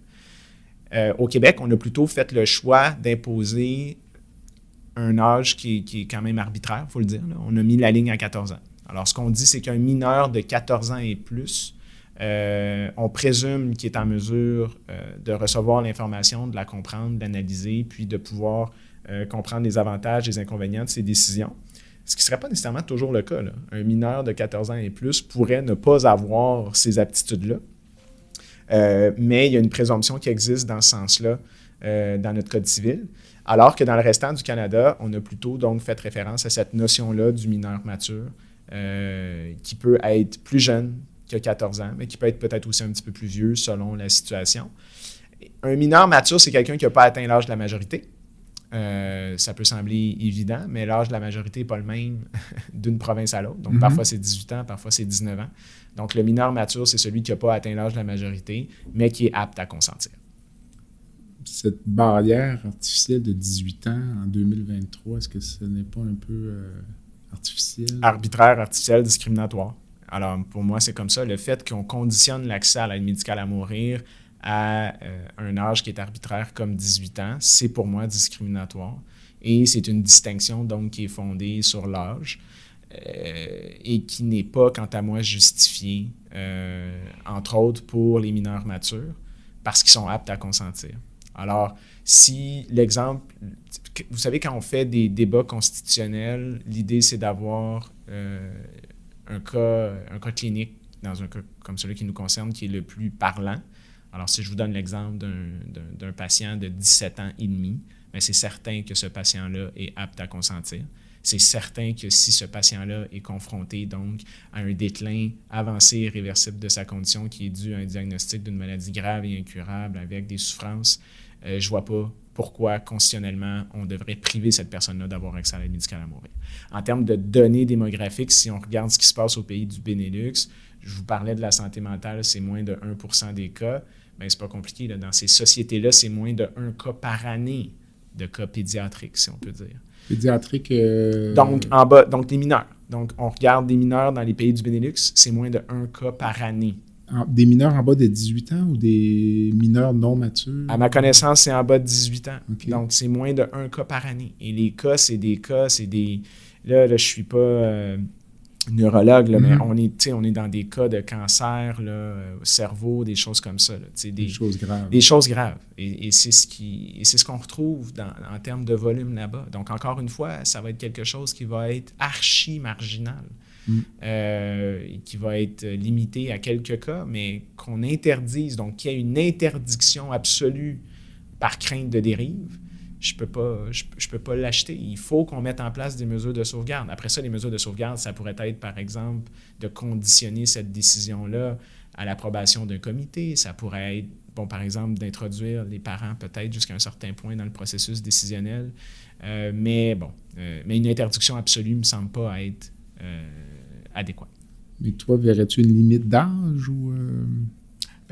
Euh, au Québec, on a plutôt fait le choix d'imposer un âge qui, est quand même arbitraire, il faut le dire. On a mis la ligne à 14 ans. Alors, ce qu'on dit, c'est qu'un mineur de 14 ans et plus, euh, on présume qu'il est en mesure euh, de recevoir l'information, de la comprendre, d'analyser, puis de pouvoir comprendre les avantages les inconvénients de ses décisions. Ce qui ne serait pas nécessairement toujours le cas. Un mineur de 14 ans et plus pourrait ne pas avoir ces aptitudes-là. Euh, mais il y a une présomption qui existe dans ce sens-là euh, dans notre Code civil. Alors que dans le restant du Canada, on a plutôt donc fait référence à cette notion-là du mineur mature, euh, qui peut être plus jeune que 14 ans, mais qui peut être peut-être aussi un petit peu plus vieux selon la situation. Un mineur mature, c'est quelqu'un qui n'a pas atteint l'âge de la majorité. Ça peut sembler évident, mais l'âge de la majorité n'est pas le même [LAUGHS] d'une province à l'autre. Donc, mm-hmm. parfois c'est 18 ans, parfois c'est 19 ans. Donc, le mineur mature, c'est celui qui n'a pas atteint l'âge de la majorité, mais qui est apte à consentir. Cette barrière artificielle de 18 ans en 2023, est-ce que ce n'est pas un peu euh, artificiel? Arbitraire, artificiel, discriminatoire. Alors, pour moi, c'est comme ça. Le fait qu'on conditionne l'accès à l'aide médicale à mourir à euh, un âge qui est arbitraire comme 18 ans, c'est pour moi discriminatoire. Et c'est une distinction donc qui est fondée sur l'âge. Euh, et qui n'est pas, quant à moi, justifié, euh, entre autres pour les mineurs matures, parce qu'ils sont aptes à consentir. Alors, si l'exemple, vous savez, quand on fait des débats constitutionnels, l'idée, c'est d'avoir un, cas, un cas clinique dans un cas comme celui qui nous concerne, qui est le plus parlant. Alors, si je vous donne l'exemple d'un patient de 17 ans et demi, ben, c'est certain que ce patient-là est apte à consentir c'est certain que si ce patient-là est confronté donc à un déclin avancé et irréversible de sa condition qui est dû à un diagnostic d'une maladie grave et incurable avec des souffrances, euh, je ne vois pas pourquoi constitutionnellement on devrait priver cette personne-là d'avoir accès à l'aide médicale à mourir. En termes de données démographiques, si on regarde ce qui se passe au pays du Benelux, je vous parlais de la santé mentale, c'est moins de 1% des cas. Bien, c'est pas compliqué. Dans ces sociétés-là, c'est moins de 1 cas par année de cas pédiatriques, si on peut dire. Pédiatrique. Euh, donc, en bas, donc des mineurs. Donc, on regarde des mineurs dans les pays du Benelux, c'est moins de un cas par année. des mineurs en bas de 18 ans ou des mineurs non matures? À ma connaissance, c'est en bas de 18 ans. Donc, c'est moins de un cas par année. Et les cas, c'est des cas, c'est des. Là, là je suis pas. Euh, neurologue, mais mhm. on est, on est dans des cas de cancer là, au cerveau, des choses comme ça. des, choses graves. Des choses graves. Et, c'est ce qui c'est ce qu'on retrouve dans, en termes de volume là-bas. Donc, encore une fois, ça va être quelque chose qui va être archi marginal. Mm. Euh, qui va être limité à quelques cas, mais qu'on interdise, donc qu'il y ait une interdiction absolue par crainte de dérive, je peux pas, je, peux pas l'acheter. Il faut qu'on mette en place des mesures de sauvegarde. Après ça, les mesures de sauvegarde, ça pourrait être, par exemple, de conditionner cette décision-là à l'approbation d'un comité, ça pourrait être, bon, par exemple, d'introduire les parents peut-être jusqu'à un certain point dans le processus décisionnel. Euh, mais bon, euh, mais une interdiction absolue ne me semble pas être euh, adéquate. Mais toi, verrais-tu une limite d'âge ou...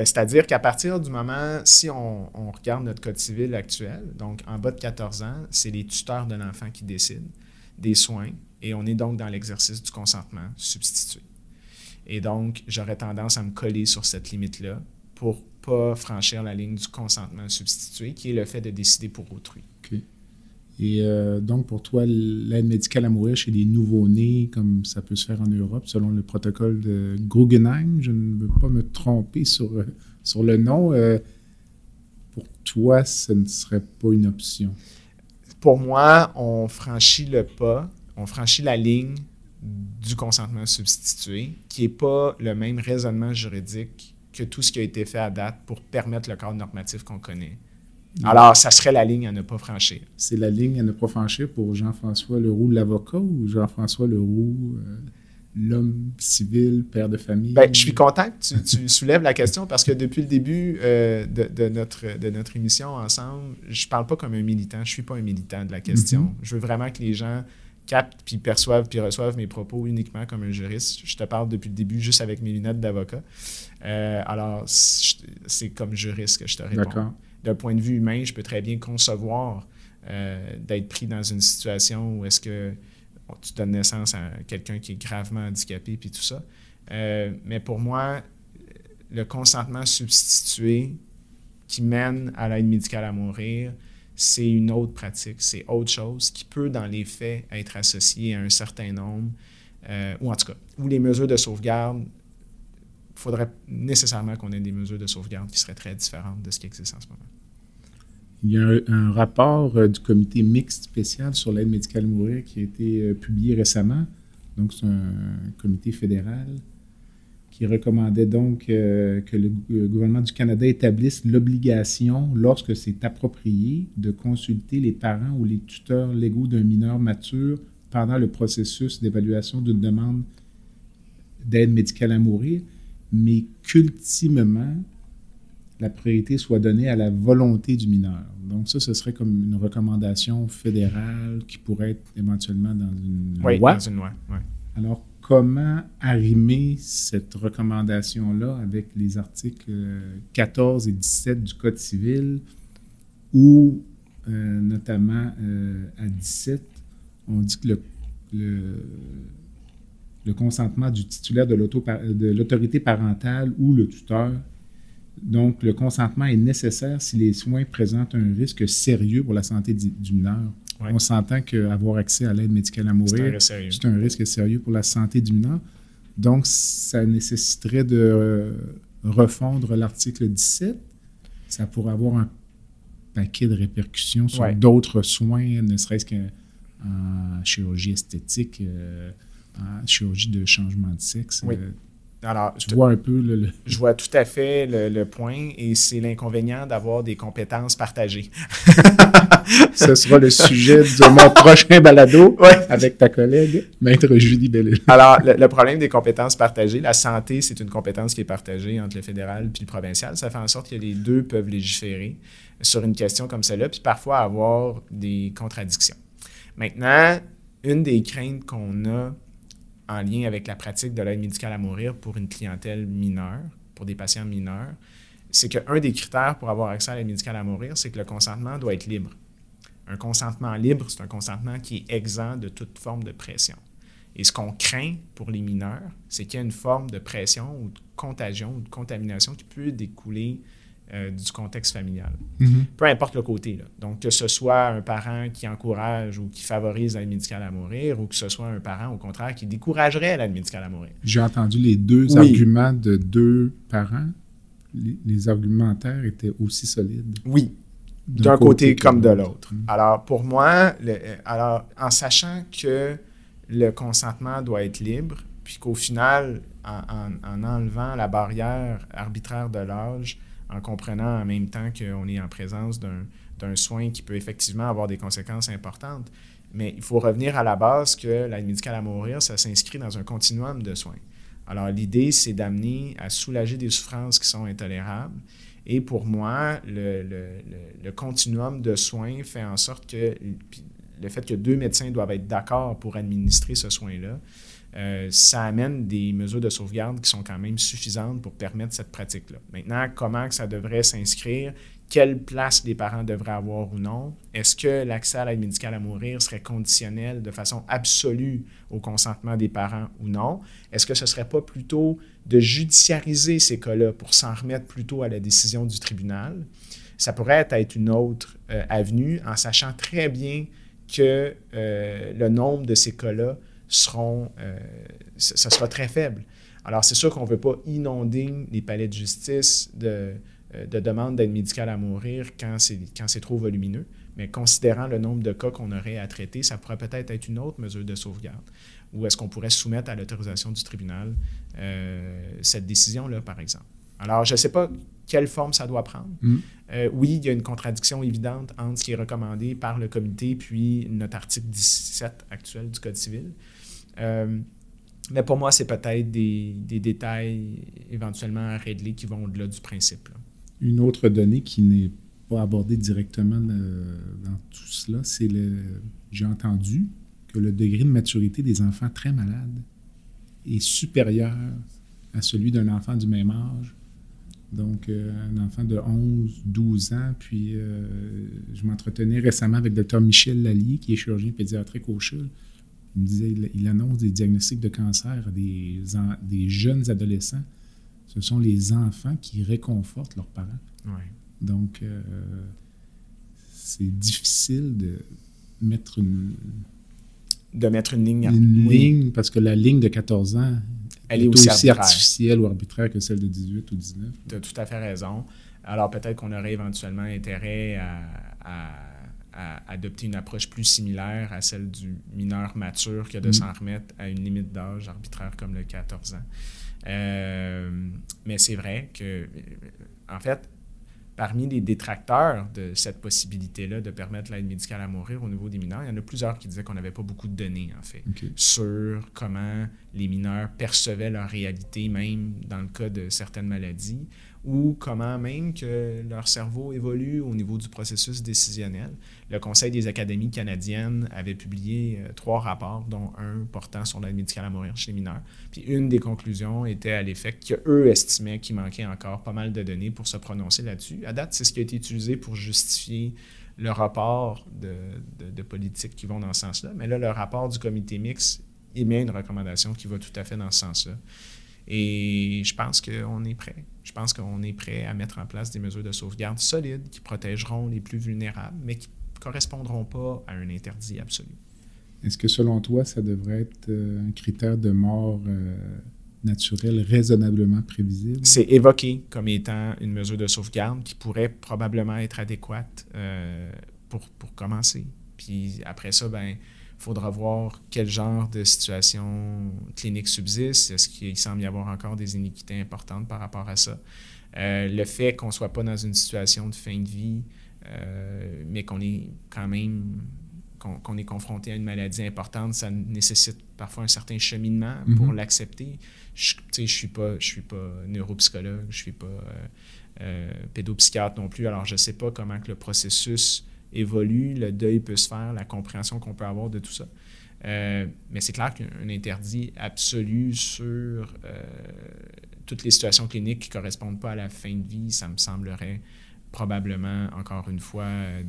Ben, c'est-à-dire qu'à partir du moment, si on, regarde notre code civil actuel, donc en bas de 14 ans, c'est les tuteurs de l'enfant qui décident des soins et on est donc dans l'exercice du consentement substitué. Et donc, j'aurais tendance à me coller sur cette limite-là pour pas franchir la ligne du consentement substitué, qui est le fait de décider pour autrui. Et euh, donc, pour toi, l'aide médicale à mourir chez les nouveau-nés, comme ça peut se faire en Europe, selon le protocole de Guggenheim, je ne veux pas me tromper sur, euh, sur le nom, euh, pour toi, ce ne serait pas une option? Pour moi, on franchit le pas, on franchit la ligne du consentement substitué, qui n'est pas le même raisonnement juridique que tout ce qui a été fait à date pour permettre le cadre normatif qu'on connaît. Alors, ça serait la ligne à ne pas franchir. C'est la ligne à ne pas franchir pour Jean-François Leroux, l'avocat, ou Jean-François Leroux, euh, l'homme civil, père de famille? Bien, je suis content que tu, soulèves la question parce que depuis le début euh, de, notre, de notre émission ensemble, je ne parle pas comme un militant. Je ne suis pas un militant de la question. Mm-hmm. Je veux vraiment que les gens captent, puis perçoivent, puis reçoivent mes propos uniquement comme un juriste. Je te parle depuis le début juste avec mes lunettes d'avocat. Euh, alors, c'est comme juriste que je te réponds. D'accord d'un point de vue humain, je peux très bien concevoir euh, d'être pris dans une situation où est-ce que tu donnes naissance à quelqu'un qui est gravement handicapé puis tout ça. Euh, mais pour moi, le consentement substitué qui mène à l'aide médicale à mourir, c'est une autre pratique, c'est autre chose qui peut, dans les faits, être associée à un certain nombre, euh, ou en tout cas, où les mesures de sauvegarde il faudrait nécessairement qu'on ait des mesures de sauvegarde qui seraient très différentes de ce qui existe en ce moment. Il y a un, rapport euh, du comité mixte spécial sur l'aide médicale à mourir qui a été euh, publié récemment. Donc, c'est un, comité fédéral qui recommandait donc euh, que le, gouvernement du Canada établisse l'obligation, lorsque c'est approprié, de consulter les parents ou les tuteurs légaux d'un mineur mature pendant le processus d'évaluation d'une demande d'aide médicale à mourir mais qu'ultimement, la priorité soit donnée à la volonté du mineur. Donc ça, ce serait comme une recommandation fédérale qui pourrait être éventuellement dans une oui, loi. Dans une loi, oui. Alors, comment arrimer cette recommandation-là avec les articles 14 et 17 du Code civil où, euh, notamment euh, à 17, on dit que le le consentement du titulaire de l'autorité parentale ou le tuteur. Donc, le consentement est nécessaire si les soins présentent un risque sérieux pour la santé du, mineur. On s'entend qu'avoir accès à l'aide médicale à mourir, c'est un, risque sérieux pour la santé du mineur. Donc, ça nécessiterait de euh, refondre l'article 17. Ça pourrait avoir un paquet de répercussions sur d'autres soins, ne serait-ce qu'en chirurgie esthétique. Euh, en chirurgie de changement de sexe. Oui. Euh, Alors, je vois un peu le, Je vois tout à fait le, point et c'est l'inconvénient d'avoir des compétences partagées. [LAUGHS] Ce sera le sujet de mon [LAUGHS] prochain balado avec ta collègue, Maître Julie Bellil. Alors, le, problème des compétences partagées, la santé, c'est une compétence qui est partagée entre le fédéral puis le provincial. Ça fait en sorte que les deux peuvent légiférer sur une question comme celle-là, puis parfois avoir des contradictions. Maintenant, une des craintes qu'on a en lien avec la pratique de l'aide médicale à mourir pour une clientèle mineure, pour des patients mineurs, c'est qu'un des critères pour avoir accès à l'aide médicale à mourir, c'est que le consentement doit être libre. Un consentement libre, c'est un consentement qui est exempt de toute forme de pression. Et ce qu'on craint pour les mineurs, c'est qu'il y a une forme de pression ou de contagion ou de contamination qui peut découler euh, du contexte familial. Mhm. Peu importe le côté. Là. Donc, que ce soit un parent qui encourage ou qui favorise l'aide médicale à mourir ou que ce soit un parent, au contraire, qui découragerait l'aide médicale à mourir. J'ai entendu les deux arguments de deux parents. Les, argumentaires étaient aussi solides. Oui, d'un côté, comme de l'autre. Mhm. Alors, pour moi, alors, en sachant que le consentement doit être libre, puis qu'au final, en, enlevant la barrière arbitraire de l'âge, en comprenant en même temps qu'on est en présence d'un soin qui peut effectivement avoir des conséquences importantes. Mais il faut revenir à la base que l'aide médicale à mourir, ça s'inscrit dans un continuum de soins. Alors, l'idée, c'est d'amener à soulager des souffrances qui sont intolérables. Et pour moi, le, le, continuum de soins fait en sorte que le fait que deux médecins doivent être d'accord pour administrer ce soin-là, euh, ça amène des mesures de sauvegarde qui sont quand même suffisantes pour permettre cette pratique-là. Maintenant, comment ça devrait s'inscrire? Quelle place les parents devraient avoir ou non? Est-ce que l'accès à l'aide médicale à mourir serait conditionnel de façon absolue au consentement des parents ou non? Est-ce que ce ne serait pas plutôt de judiciariser ces cas-là pour s'en remettre plutôt à la décision du tribunal? Ça pourrait être une autre euh, avenue en sachant très bien que euh, le nombre de ces cas-là seront, euh, ça sera très faible. Alors, c'est sûr qu'on ne veut pas inonder les palais de justice de, euh, de demandes d'aide médicale à mourir quand c'est trop volumineux, mais considérant le nombre de cas qu'on aurait à traiter, ça pourrait peut-être être une autre mesure de sauvegarde. Ou est-ce qu'on pourrait soumettre à l'autorisation du tribunal euh, cette décision-là, par exemple? Alors, je ne sais pas quelle forme ça doit prendre. Mm. oui, il y a une contradiction évidente entre ce qui est recommandé par le comité puis notre article 17 actuel du Code civil. Euh, mais pour moi, c'est peut-être des, détails éventuellement à régler qui vont au-delà du principe. Une autre donnée qui n'est pas abordée directement dans tout cela, c'est le. J'ai entendu que le degré de maturité des enfants très malades est supérieur à celui d'un enfant du même âge. Donc, euh, un enfant de 11, 12 ans. Puis, euh, je m'entretenais récemment avec le Dr Michel Lallier, qui est chirurgien pédiatrique au CHUL, il me disait, il, annonce des diagnostics de cancer à des, des jeunes adolescents. Ce sont les enfants qui réconfortent leurs parents. Donc, euh, c'est difficile de mettre une... De mettre une ligne. Une ligne, parce que la ligne de 14 ans Elle est, aussi, artificielle ou arbitraire que celle de 18 ou 19. Tu as tout à fait raison. Alors, peut-être qu'on aurait éventuellement intérêt à à adopter une approche plus similaire à celle du mineur mature que de mm. s'en remettre à une limite d'âge arbitraire comme le 14 ans. Euh, mais c'est vrai que, euh, en fait, parmi les détracteurs de cette possibilité-là de permettre l'aide médicale à mourir au niveau des mineurs, il y en a plusieurs qui disaient qu'on n'avait pas beaucoup de données, en fait, sur comment les mineurs percevaient leur réalité, même dans le cas de certaines maladies, ou comment même que leur cerveau évolue au niveau du processus décisionnel. Le Conseil des académies canadiennes avait publié euh, trois rapports, dont un portant sur l'aide médicale à mourir chez les mineurs. Puis une des conclusions était à l'effet qu'eux estimaient qu'il manquait encore pas mal de données pour se prononcer là-dessus. À date, c'est ce qui a été utilisé pour justifier le rapport de, de, de politiques qui vont dans ce sens-là. Mais là, le rapport du comité mixte émet une recommandation qui va tout à fait dans ce sens-là. Et je pense qu'on est prêt. Je pense qu'on est prêt à mettre en place des mesures de sauvegarde solides qui protégeront les plus vulnérables, mais qui ne correspondront pas à un interdit absolu. Est-ce que selon toi, ça devrait être euh, un critère de mort euh, naturelle raisonnablement prévisible? C'est évoqué comme étant une mesure de sauvegarde qui pourrait probablement être adéquate euh, pour, pour commencer. Puis après ça, ben il faudra voir quel genre de situation clinique subsiste. Est-ce qu'il semble y avoir encore des iniquités importantes par rapport à ça? Euh, le fait qu'on ne soit pas dans une situation de fin de vie, euh, mais qu'on est quand même qu'on est confronté à une maladie importante, ça nécessite parfois un certain cheminement pour mm-hmm. l'accepter. Je ne suis, pas, je suis pas neuropsychologue, je ne suis pas euh, pédopsychiatre non plus, alors je ne sais pas comment que le processus évolue, le deuil peut se faire, la compréhension qu'on peut avoir de tout ça. Euh, mais c'est clair qu'un interdit absolu sur euh, toutes les situations cliniques qui ne correspondent pas à la fin de vie, ça me semblerait probablement, encore une fois, euh,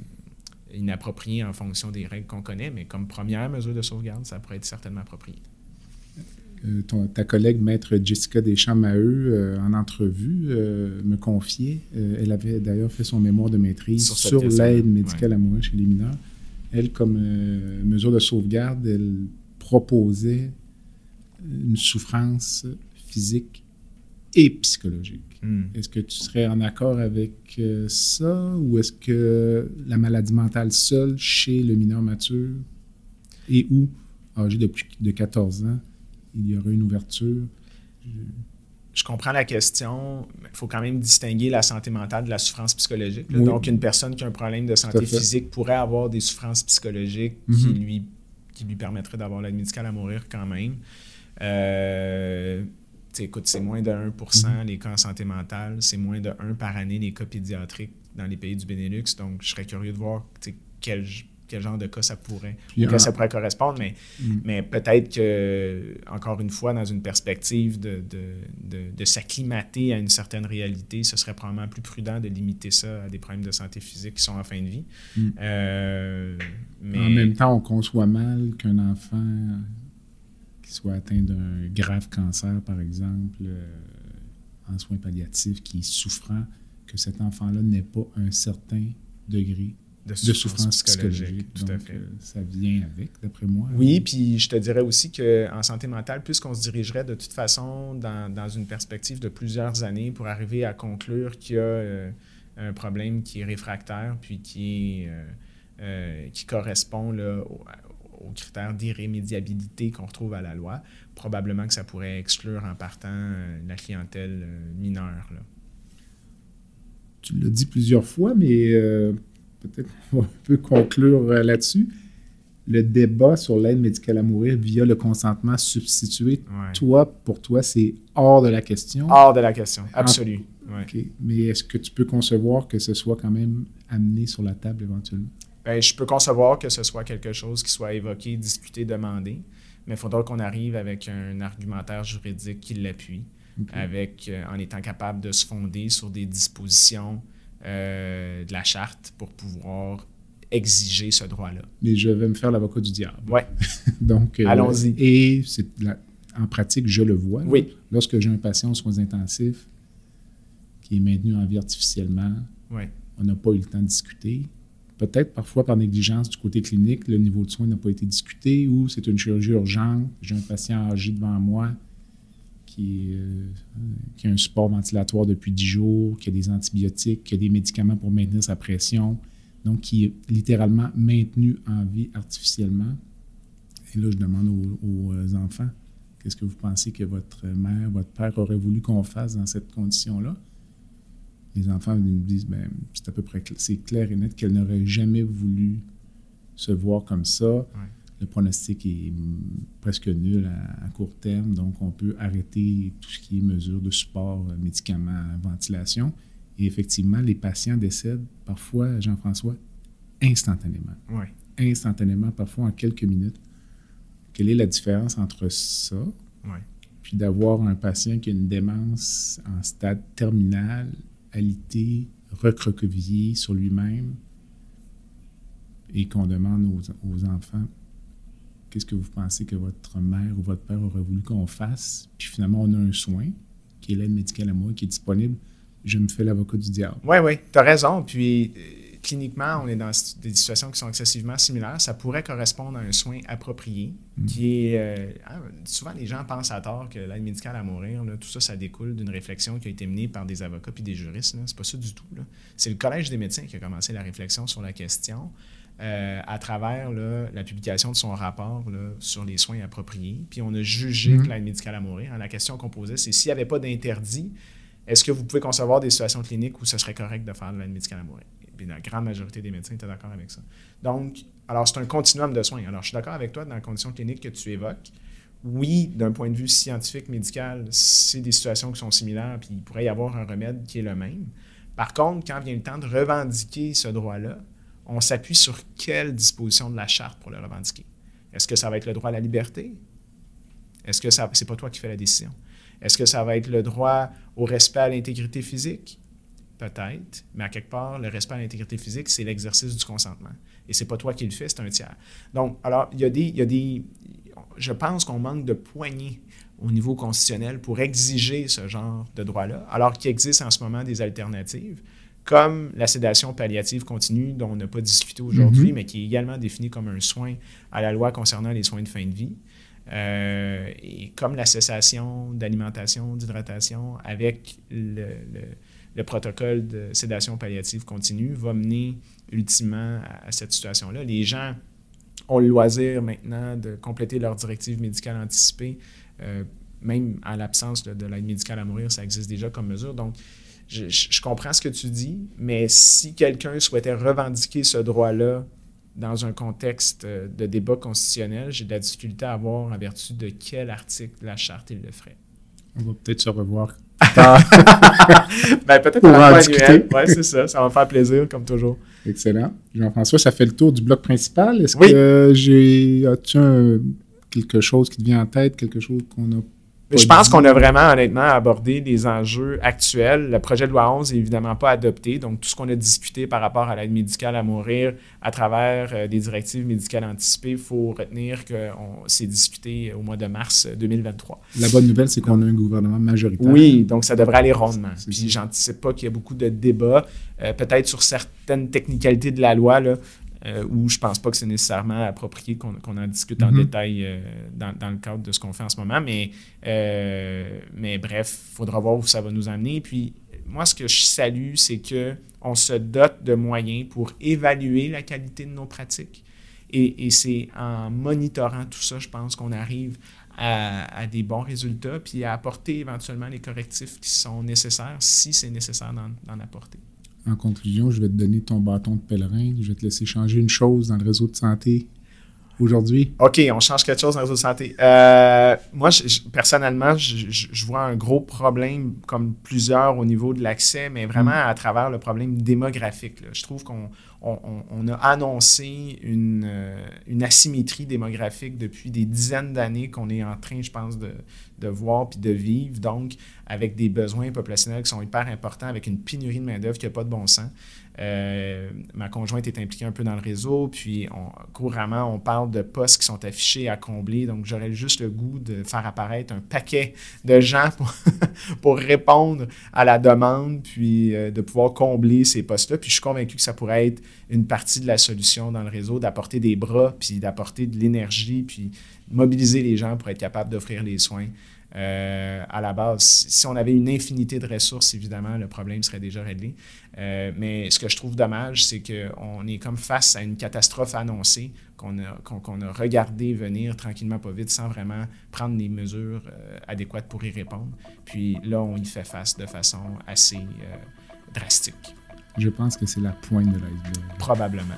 inapproprié en fonction des règles qu'on connaît, mais comme première mesure de sauvegarde, ça pourrait être certainement approprié. Euh, ta collègue maître Jessica Deschamps-Maheu, euh, en entrevue, euh, me confiait, elle avait d'ailleurs fait son mémoire de maîtrise sur, l'aide médicale à mourir chez les mineurs. Elle, comme mesure de sauvegarde, elle proposait une souffrance physique et psychologique. Hmm. Est-ce que tu serais en accord avec ça ou est-ce que la maladie mentale seule chez le mineur mature et ou âgé de plus de 14 ans il y aurait une ouverture. Je... comprends la question, il faut quand même distinguer la santé mentale de la souffrance psychologique. Donc, une personne qui a un problème de santé physique pourrait avoir des souffrances psychologiques qui, mhm. lui, qui lui permettraient d'avoir l'aide médicale à mourir quand même. Euh, écoute, c'est moins de 1 mm-hmm. les cas en santé mentale, c'est moins de 1 par année les cas pédiatriques dans les pays du Benelux. Donc, je serais curieux de voir quel, quel genre de cas ça pourrait, ça pourrait correspondre. Mais, mm. mais peut-être que, encore une fois, dans une perspective de, de, s'acclimater à une certaine réalité, ce serait probablement plus prudent de limiter ça à des problèmes de santé physique qui sont en fin de vie. Mm. Euh, mais... En même temps, on conçoit mal qu'un enfant qui soit atteint d'un grave cancer, par exemple, euh, en soins palliatifs, qui est souffrant, que cet enfant-là n'ait pas un certain degré de souffrance, psychologique. Tout à fait. Euh, ça vient avec, d'après moi. Oui, puis je te dirais aussi qu'en santé mentale, puisqu'on se dirigerait de toute façon dans, dans, une perspective de plusieurs années pour arriver à conclure qu'il y a euh, un problème qui est réfractaire, puis qui, euh, qui correspond là, aux, critères d'irrémédiabilité qu'on retrouve à la loi, probablement que ça pourrait exclure en partant la clientèle mineure. Là. Tu l'as dit plusieurs fois, mais peut-être [LAUGHS] on peut conclure euh, là-dessus. Le débat sur l'aide médicale à mourir via le consentement substitué, toi, pour toi, c'est hors de la question? Hors de la question, absolu. Mais est-ce que tu peux concevoir que ce soit quand même amené sur la table éventuellement? Bien, je peux concevoir que ce soit quelque chose qui soit évoqué, discuté, demandé, mais il faudra qu'on arrive avec un argumentaire juridique qui l'appuie, avec euh, en étant capable de se fonder sur des dispositions euh, de la charte pour pouvoir exiger ce droit-là. Mais je vais me faire l'avocat du diable. Oui. [LAUGHS] Donc, euh, allons-y. Et c'est en pratique, je le vois. Oui. Lorsque j'ai un patient aux soins intensifs qui est maintenu en vie artificiellement, oui. on n'a pas eu le temps de discuter. Peut-être parfois par négligence du côté clinique, le niveau de soins n'a pas été discuté ou c'est une chirurgie urgente, j'ai un patient âgé devant moi, euh, qui, a un support ventilatoire depuis 10 jours, qui a des antibiotiques, qui a des médicaments pour maintenir sa pression, donc qui est littéralement maintenu en vie artificiellement. Et là, je demande aux, enfants, qu'est-ce que vous pensez que votre mère, votre père aurait voulu qu'on fasse dans cette condition-là? Les enfants me disent, ben, c'est à peu près c'est clair et net qu'elle n'aurait jamais voulu se voir comme ça le pronostic est presque nul à, court terme, donc on peut arrêter tout ce qui est mesures de support, euh, médicaments, ventilation. Et effectivement, les patients décèdent parfois, Jean-François, instantanément. Oui. Instantanément, parfois en quelques minutes. Quelle est la différence entre ça, oui. puis d'avoir un patient qui a une démence en stade terminal, alité, recroquevillé sur lui-même, et qu'on demande aux enfants qu'est-ce que vous pensez que votre mère ou votre père aurait voulu qu'on fasse, puis finalement on a un soin, qui est l'aide médicale à moi, qui est disponible, je me fais l'avocat du diable. Oui, oui, tu as raison. Puis euh, cliniquement, on est dans des situations qui sont excessivement similaires. Ça pourrait correspondre à un soin approprié, mm. qui est... Euh, ah, souvent, les gens pensent à tort que l'aide médicale à mourir, tout ça, ça découle d'une réflexion qui a été menée par des avocats puis des juristes. C'est pas ça du tout. C'est le Collège des médecins qui a commencé la réflexion sur la question. Euh, à travers la publication de son rapport sur les soins appropriés. Puis on a jugé mhm. que l'aide médicale à mourir. la question qu'on posait, c'est s'il n'y avait pas d'interdit, est-ce que vous pouvez concevoir des situations cliniques où ce serait correct de faire de l'aide médicale à mourir? puis la grande majorité des médecins étaient d'accord avec ça. Donc, alors c'est un continuum de soins. Alors, je suis d'accord avec toi dans la condition clinique que tu évoques. Oui, d'un point de vue scientifique, médical, c'est des situations qui sont similaires, puis il pourrait y avoir un remède qui est le même. Par contre, quand vient le temps de revendiquer ce droit-là, on s'appuie sur quelle disposition de la charte pour le revendiquer? Est-ce que ça va être le droit à la liberté? Est-ce que ça c'est pas toi qui fais la décision? Est-ce que ça va être le droit au respect à l'intégrité physique? Peut-être, mais à quelque part, le respect à l'intégrité physique, c'est l'exercice du consentement. Et c'est pas toi qui le fais, c'est un tiers. Donc, alors, il y a des. Il y a des je pense qu'on manque de poignée au niveau constitutionnel pour exiger ce genre de droit-là, alors qu'il existe en ce moment des alternatives comme la sédation palliative continue, dont on n'a pas discuté aujourd'hui, mhm. mais qui est également définie comme un soin à la loi concernant les soins de fin de vie. Euh, et comme la cessation d'alimentation, d'hydratation avec le, le, protocole de sédation palliative continue va mener ultimement à, cette situation-là. Les gens ont le loisir maintenant de compléter leur directive médicale anticipée, euh, même en l'absence de, de l'aide médicale à mourir, ça existe déjà comme mesure. Donc, je, comprends ce que tu dis, mais si quelqu'un souhaitait revendiquer ce droit-là dans un contexte euh, de débat constitutionnel, j'ai de la difficulté à voir en vertu de quel article de la charte il le ferait. On va peut-être se revoir. [LAUGHS] ben, peut-être à la discuter. annuelle. Ouais, c'est ça. Ça va me faire plaisir, comme toujours. Excellent. Jean-François, ça fait le tour du bloc principal. Est-ce Oui. que j'ai. As-tu un- quelque chose qui te vient en tête, quelque chose qu'on a. Je pense qu'on a vraiment, honnêtement, abordé des enjeux actuels. Le projet de loi 11 n'est évidemment pas adopté. Donc, tout ce qu'on a discuté par rapport à l'aide médicale à mourir à travers euh, des directives médicales anticipées, il faut retenir que c'est discuté au mois de mars 2023. La bonne nouvelle, c'est qu'on a un gouvernement majoritaire. Oui, donc ça devrait aller rondement. Puis j'anticipe pas qu'il y a beaucoup de débats, euh, peut-être sur certaines technicalités de la loi, là, euh, où je pense pas que c'est nécessairement approprié qu'on qu'on en discute en Mhm. détail euh, dans, dans le cadre de ce qu'on fait en ce moment. Mais, euh, mais bref, il faudra voir où ça va nous amener. Puis moi, ce que je salue, c'est que on se dote de moyens pour évaluer la qualité de nos pratiques. Et, et c'est en monitorant tout ça, je pense qu'on arrive à, à des bons résultats, puis à apporter éventuellement les correctifs qui sont nécessaires, si c'est nécessaire d'en apporter. En conclusion, je vais te donner ton bâton de pèlerin. Je vais te laisser changer une chose dans le réseau de santé aujourd'hui. OK, on change quelque chose dans le réseau de santé. Euh, moi, personnellement, je, vois un gros problème, comme plusieurs au niveau de l'accès, mais vraiment à travers le problème démographique. Je trouve qu'on on, on- a annoncé une, euh, une asymétrie démographique depuis des dizaines d'années qu'on est en train, je pense, de, de voir puis de vivre, donc avec des besoins populationnels qui sont hyper importants, avec une pénurie de main-d'œuvre qui n'a pas de bon sens. Euh, ma conjointe est impliquée un peu dans le réseau, puis on, couramment, on parle de postes qui sont affichés à combler. Donc, j'aurais juste le goût de faire apparaître un paquet de gens [LAUGHS] pour, pour répondre à la demande, puis euh, de pouvoir combler ces postes-là. Puis, je suis convaincu que ça pourrait être une partie de la solution dans le réseau, d'apporter des bras, puis d'apporter de l'énergie, puis mobiliser les gens pour être capable d'offrir les soins. Euh, à la base, si on avait une infinité de ressources, évidemment, le problème serait déjà réglé. Euh, mais ce que je trouve dommage, c'est qu'on est comme face à une catastrophe annoncée qu'on a, qu'on- venir tranquillement, pas vite, sans vraiment prendre les mesures euh, adéquates pour y répondre. Puis là, on y fait face de façon assez drastique, Je pense que c'est la pointe de l'iceberg. probablement.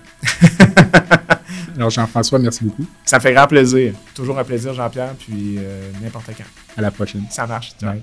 [LAUGHS] Alors, Jean-François, merci beaucoup. Ça me fait grand plaisir. Toujours un plaisir, Jean-Pierre, puis euh, n'importe quand. À la prochaine. Ça marche. Bye.